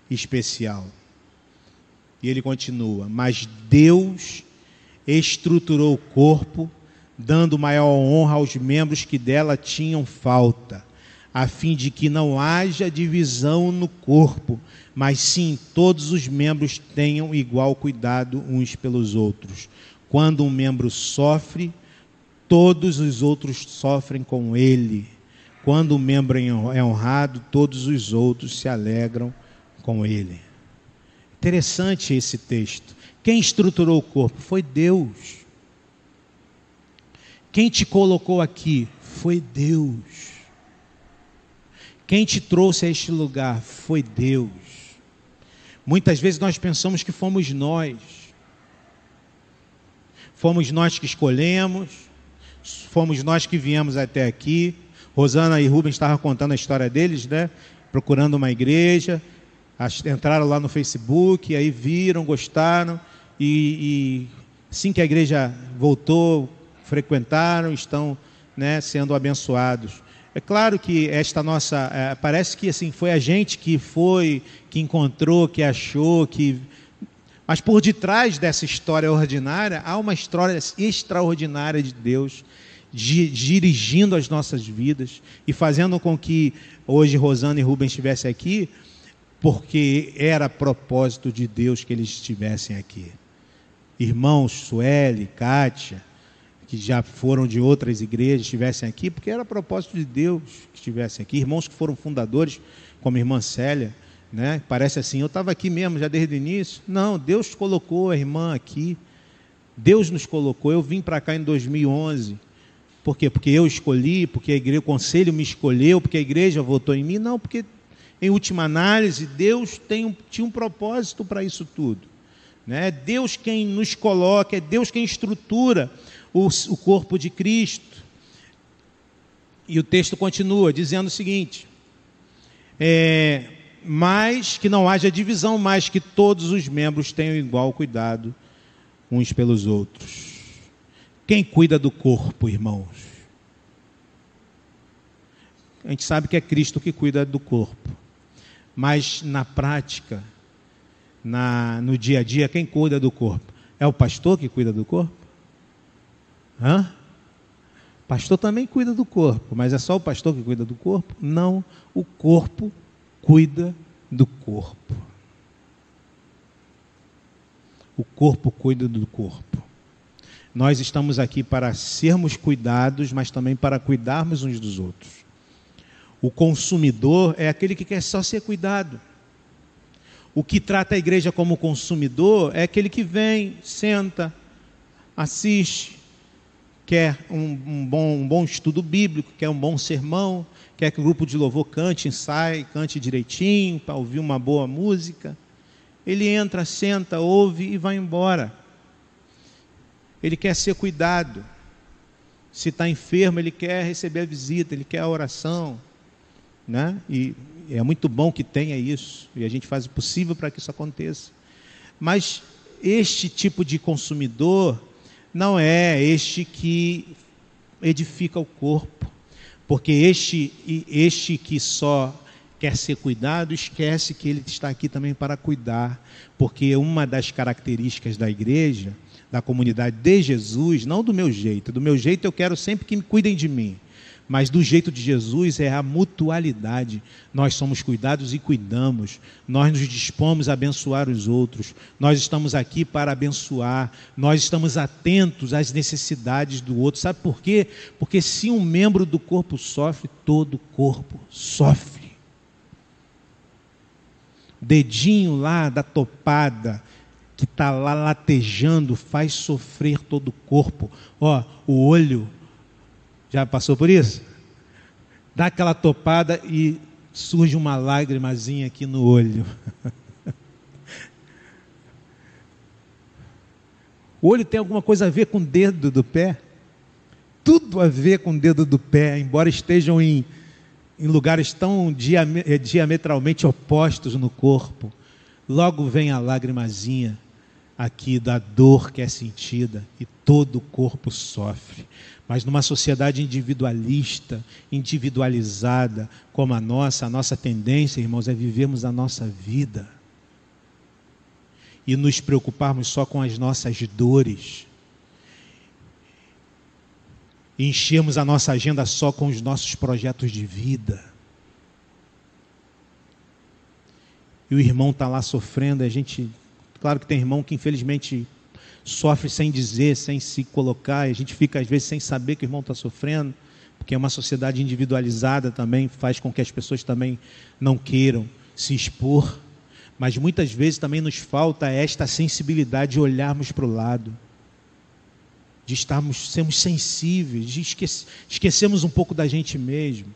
especial. E ele continua: Mas Deus estruturou o corpo, dando maior honra aos membros que dela tinham falta, a fim de que não haja divisão no corpo, mas sim todos os membros tenham igual cuidado uns pelos outros. Quando um membro sofre, todos os outros sofrem com ele. Quando um membro é honrado, todos os outros se alegram com ele. Interessante esse texto. Quem estruturou o corpo? Foi Deus. Quem te colocou aqui? Foi Deus. Quem te trouxe a este lugar? Foi Deus. Muitas vezes nós pensamos que fomos nós. Fomos nós que escolhemos, fomos nós que viemos até aqui. Rosana e Rubens estavam contando a história deles, né? Procurando uma igreja, entraram lá no Facebook, aí viram, gostaram, e, e assim que a igreja voltou, frequentaram, estão né, sendo abençoados. É claro que esta nossa, é, parece que assim foi a gente que foi, que encontrou, que achou, que mas por detrás dessa história ordinária há uma história extraordinária de Deus dirigindo as nossas vidas e fazendo com que hoje Rosana e Rubens estivessem aqui, porque era propósito de Deus que eles estivessem aqui. Irmãos Sueli, Kátia, que já foram de outras igrejas, estivessem aqui, porque era propósito de Deus que estivessem aqui. Irmãos que foram fundadores, como a irmã Célia, né? Parece assim, eu estava aqui mesmo já desde o início. Não, Deus colocou a irmã aqui. Deus nos colocou. Eu vim para cá em 2011. Por quê? Porque eu escolhi, porque a igreja, o conselho me escolheu, porque a igreja votou em mim? Não, porque em última análise, Deus tem um, tinha um propósito para isso tudo. Né? É Deus quem nos coloca, é Deus quem estrutura o, o corpo de Cristo. E o texto continua dizendo o seguinte: é, mas que não haja divisão, mas que todos os membros tenham igual cuidado uns pelos outros. Quem cuida do corpo, irmãos? A gente sabe que é Cristo que cuida do corpo. Mas na prática, na, no dia a dia, quem cuida do corpo? É o pastor que cuida do corpo? Hã? Pastor também cuida do corpo, mas é só o pastor que cuida do corpo? Não, o corpo cuida do corpo. O corpo cuida do corpo. Nós estamos aqui para sermos cuidados, mas também para cuidarmos uns dos outros. O consumidor é aquele que quer só ser cuidado. O que trata a igreja como consumidor é aquele que vem, senta, assiste, quer um, um, bom, um bom estudo bíblico, quer um bom sermão, quer que o grupo de louvor cante, ensaie, cante direitinho, para ouvir uma boa música. Ele entra, senta, ouve e vai embora. Ele quer ser cuidado. Se está enfermo, ele quer receber a visita, ele quer a oração. Né? E é muito bom que tenha isso, e a gente faz o possível para que isso aconteça. Mas este tipo de consumidor não é este que edifica o corpo, porque este, este que só quer ser cuidado, esquece que ele está aqui também para cuidar, porque uma das características da igreja da comunidade de Jesus, não do meu jeito. Do meu jeito eu quero sempre que me cuidem de mim. Mas do jeito de Jesus é a mutualidade. Nós somos cuidados e cuidamos. Nós nos dispomos a abençoar os outros. Nós estamos aqui para abençoar. Nós estamos atentos às necessidades do outro. Sabe por quê? Porque se um membro do corpo sofre, todo o corpo sofre. Dedinho lá da topada, que está lá latejando faz sofrer todo o corpo. Ó, o olho, já passou por isso? Dá aquela topada e surge uma lágrimazinha aqui no olho. O olho tem alguma coisa a ver com o dedo do pé? Tudo a ver com o dedo do pé, embora estejam em, em lugares tão diametralmente opostos no corpo. Logo vem a lágrimazinha aqui da dor que é sentida e todo o corpo sofre. Mas numa sociedade individualista, individualizada como a nossa, a nossa tendência, irmãos, é vivermos a nossa vida e nos preocuparmos só com as nossas dores. E enchermos a nossa agenda só com os nossos projetos de vida. E o irmão está lá sofrendo, a gente Claro que tem irmão que infelizmente sofre sem dizer, sem se colocar, e a gente fica às vezes sem saber que o irmão está sofrendo, porque é uma sociedade individualizada também, faz com que as pessoas também não queiram se expor. Mas muitas vezes também nos falta esta sensibilidade de olharmos para o lado, de estarmos, sermos sensíveis, de esquecer, esquecermos um pouco da gente mesmo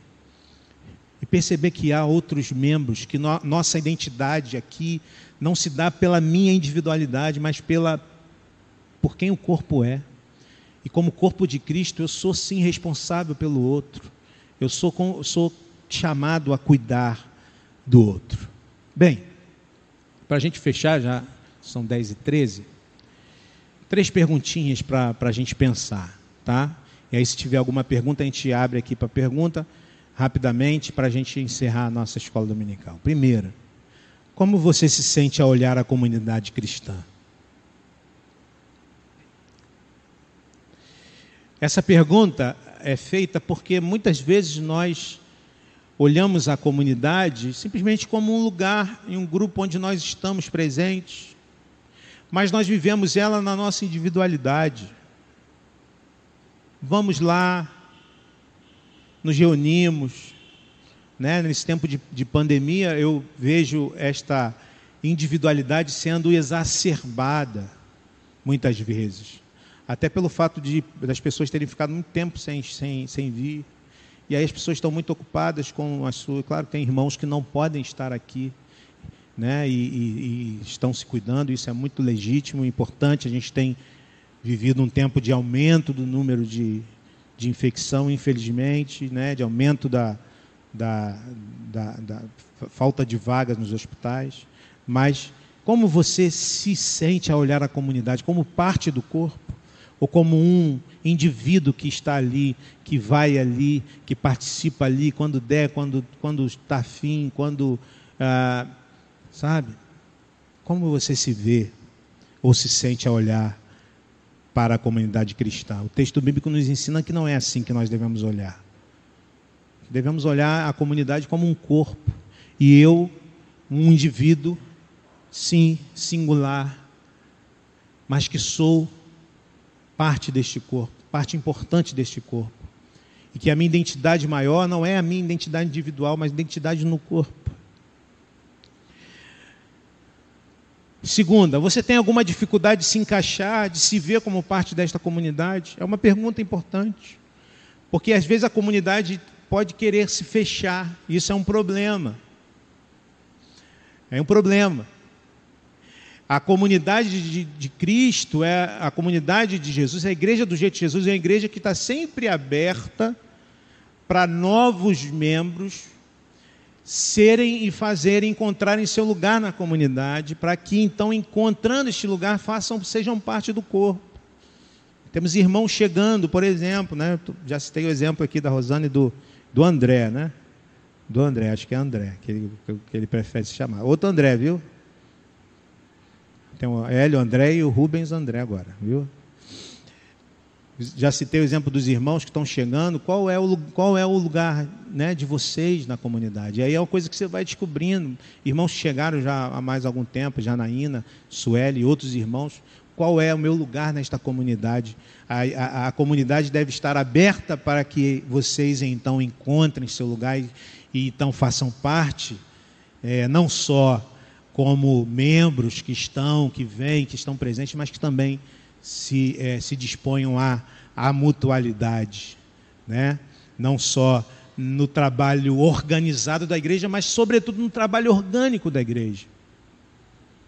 e perceber que há outros membros, que no, nossa identidade aqui não se dá pela minha individualidade, mas pela por quem o corpo é. E como corpo de Cristo, eu sou sim responsável pelo outro. Eu sou, sou chamado a cuidar do outro. Bem, para a gente fechar, já são 10 e 13, três perguntinhas para a gente pensar, tá? E aí, se tiver alguma pergunta, a gente abre aqui para pergunta, rapidamente, para a gente encerrar a nossa escola dominical. Primeira, como você se sente ao olhar a comunidade cristã? Essa pergunta é feita porque muitas vezes nós olhamos a comunidade simplesmente como um lugar e um grupo onde nós estamos presentes, mas nós vivemos ela na nossa individualidade. Vamos lá, nos reunimos, né? nesse tempo de, de pandemia, eu vejo esta individualidade sendo exacerbada muitas vezes. Até pelo fato de das pessoas terem ficado muito tempo sem, sem, sem vir. E aí as pessoas estão muito ocupadas com a sua. Claro, tem irmãos que não podem estar aqui, né? E, e, e estão se cuidando. Isso é muito legítimo, importante. A gente tem vivido um tempo de aumento do número de, de infecção, infelizmente, né? De aumento da, da, da, da falta de vagas nos hospitais. Mas como você se sente a olhar a comunidade como parte do corpo? Ou como um indivíduo que está ali, que vai ali, que participa ali, quando der, quando, quando está afim, quando. Ah, sabe? Como você se vê ou se sente a olhar para a comunidade cristã? O texto bíblico nos ensina que não é assim que nós devemos olhar. Devemos olhar a comunidade como um corpo. E eu, um indivíduo, sim, singular, mas que sou parte deste corpo, parte importante deste corpo. E que a minha identidade maior não é a minha identidade individual, mas identidade no corpo. Segunda, você tem alguma dificuldade de se encaixar, de se ver como parte desta comunidade? É uma pergunta importante. Porque às vezes a comunidade pode querer se fechar, isso é um problema. É um problema. A comunidade de, de, Cristo, é a comunidade de Jesus, a igreja do jeito de Jesus é uma igreja que está sempre aberta para novos membros serem e fazerem, encontrarem seu lugar na comunidade, para que então, encontrando este lugar, façam, sejam parte do corpo. Temos irmãos chegando, por exemplo, né? já citei o exemplo aqui da Rosane e do, do André, né? Do André, acho que é André, que ele, que ele prefere se chamar. Outro André, viu? Tem o Hélio André e o Rubens André agora, viu? Já citei o exemplo dos irmãos que estão chegando. Qual é o, qual é o lugar né, de vocês na comunidade? E aí é uma coisa que você vai descobrindo. Irmãos que chegaram já há mais algum tempo, Janaína, Sueli e outros irmãos. Qual é o meu lugar nesta comunidade? A, a, a comunidade deve estar aberta para que vocês então encontrem seu lugar e, e então façam parte, é, não só como membros que estão, que vêm, que estão presentes, mas que também se, é, se disponham à, à mutualidade, né? não só no trabalho organizado da igreja, mas sobretudo no trabalho orgânico da igreja.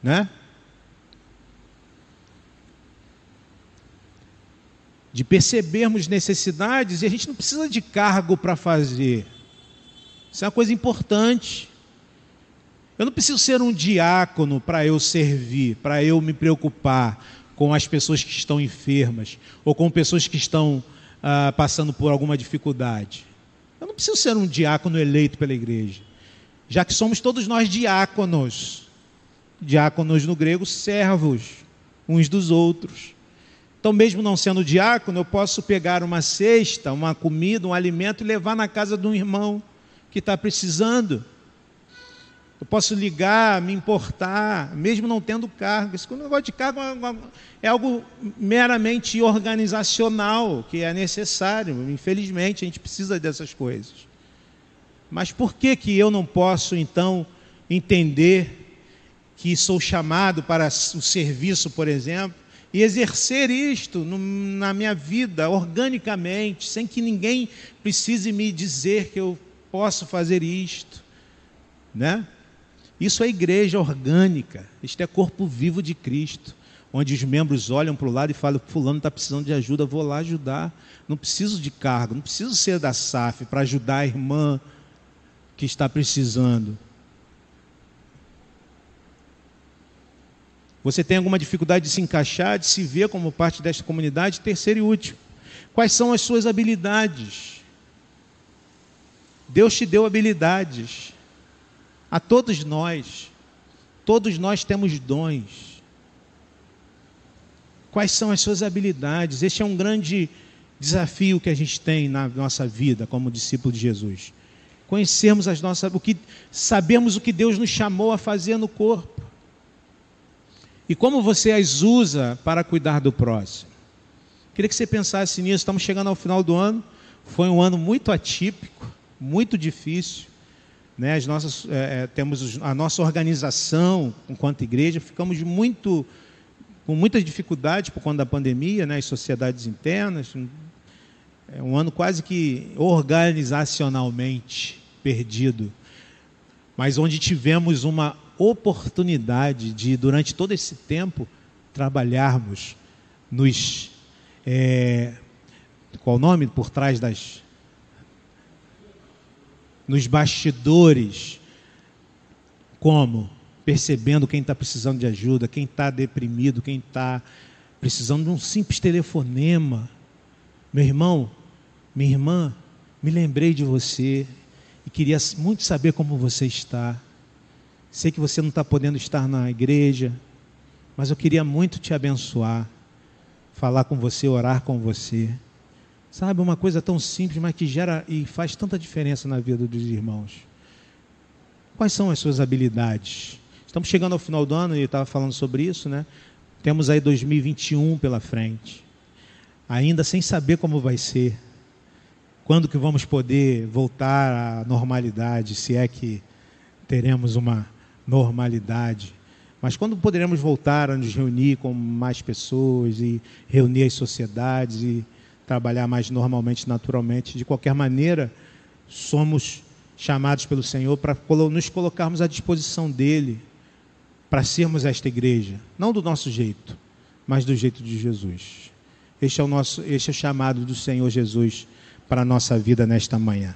Né? De percebermos necessidades e a gente não precisa de cargo para fazer. Isso é uma coisa importante. Eu não preciso ser um diácono para eu servir, para eu me preocupar com as pessoas que estão enfermas ou com pessoas que estão ah, passando por alguma dificuldade. Eu não preciso ser um diácono eleito pela igreja, já que somos todos nós diáconos. Diáconos no grego, servos uns dos outros. Então, mesmo não sendo diácono, eu posso pegar uma cesta, uma comida, um alimento e levar na casa de um irmão que está precisando. Eu posso ligar, me importar, mesmo não tendo cargo. Esse negócio de cargo é, é algo meramente organizacional, que é necessário. Infelizmente, a gente precisa dessas coisas. Mas por que, que eu não posso, então, entender que sou chamado para o serviço, por exemplo, e exercer isto no, na minha vida organicamente, sem que ninguém precise me dizer que eu posso fazer isto, né? Isso é igreja orgânica. Isto é corpo vivo de Cristo, onde os membros olham para o lado e falam: Fulano está precisando de ajuda, vou lá ajudar. Não preciso de cargo, não preciso ser da SAF para ajudar a irmã que está precisando. Você tem alguma dificuldade de se encaixar, de se ver como parte desta comunidade? Terceiro e último, quais são as suas habilidades? Deus te deu habilidades, a todos nós, todos nós temos dons. Quais são as suas habilidades? Este é um grande desafio que a gente tem na nossa vida como discípulo de Jesus. Conhecermos as nossas, o que sabemos o que Deus nos chamou a fazer no corpo. E como você as usa para cuidar do próximo. Queria que você pensasse nisso. Estamos chegando ao final do ano. Foi um ano muito atípico, muito difícil. Né? As nossas, é, temos a nossa organização enquanto igreja, ficamos muito com muita dificuldade por conta da pandemia, né? as sociedades internas, é um ano quase que organizacionalmente perdido, mas onde tivemos uma oportunidade de, durante todo esse tempo, trabalharmos nos. É, qual o nome? Por trás das. Nos bastidores. Como? Percebendo quem está precisando de ajuda, quem está deprimido, quem está precisando de um simples telefonema. Meu irmão, minha irmã, me lembrei de você e queria muito saber como você está. Sei que você não está podendo estar na igreja, mas eu queria muito te abençoar, falar com você, orar com você. Sabe, uma coisa tão simples, mas que gera e faz tanta diferença na vida dos irmãos. Quais são as suas habilidades? Estamos chegando ao final do ano e estava falando sobre isso, né? Temos aí 2021 pela frente. Ainda sem saber como vai ser. Quando que vamos poder voltar à normalidade, se é que teremos uma normalidade? Mas quando poderemos voltar a nos reunir com mais pessoas e reunir as sociedades e trabalhar mais normalmente, naturalmente, de qualquer maneira, somos chamados pelo Senhor para nos colocarmos à disposição dele para sermos esta igreja, não do nosso jeito, mas do jeito de Jesus. Este é o nosso, este é o chamado do Senhor Jesus para a nossa vida nesta manhã.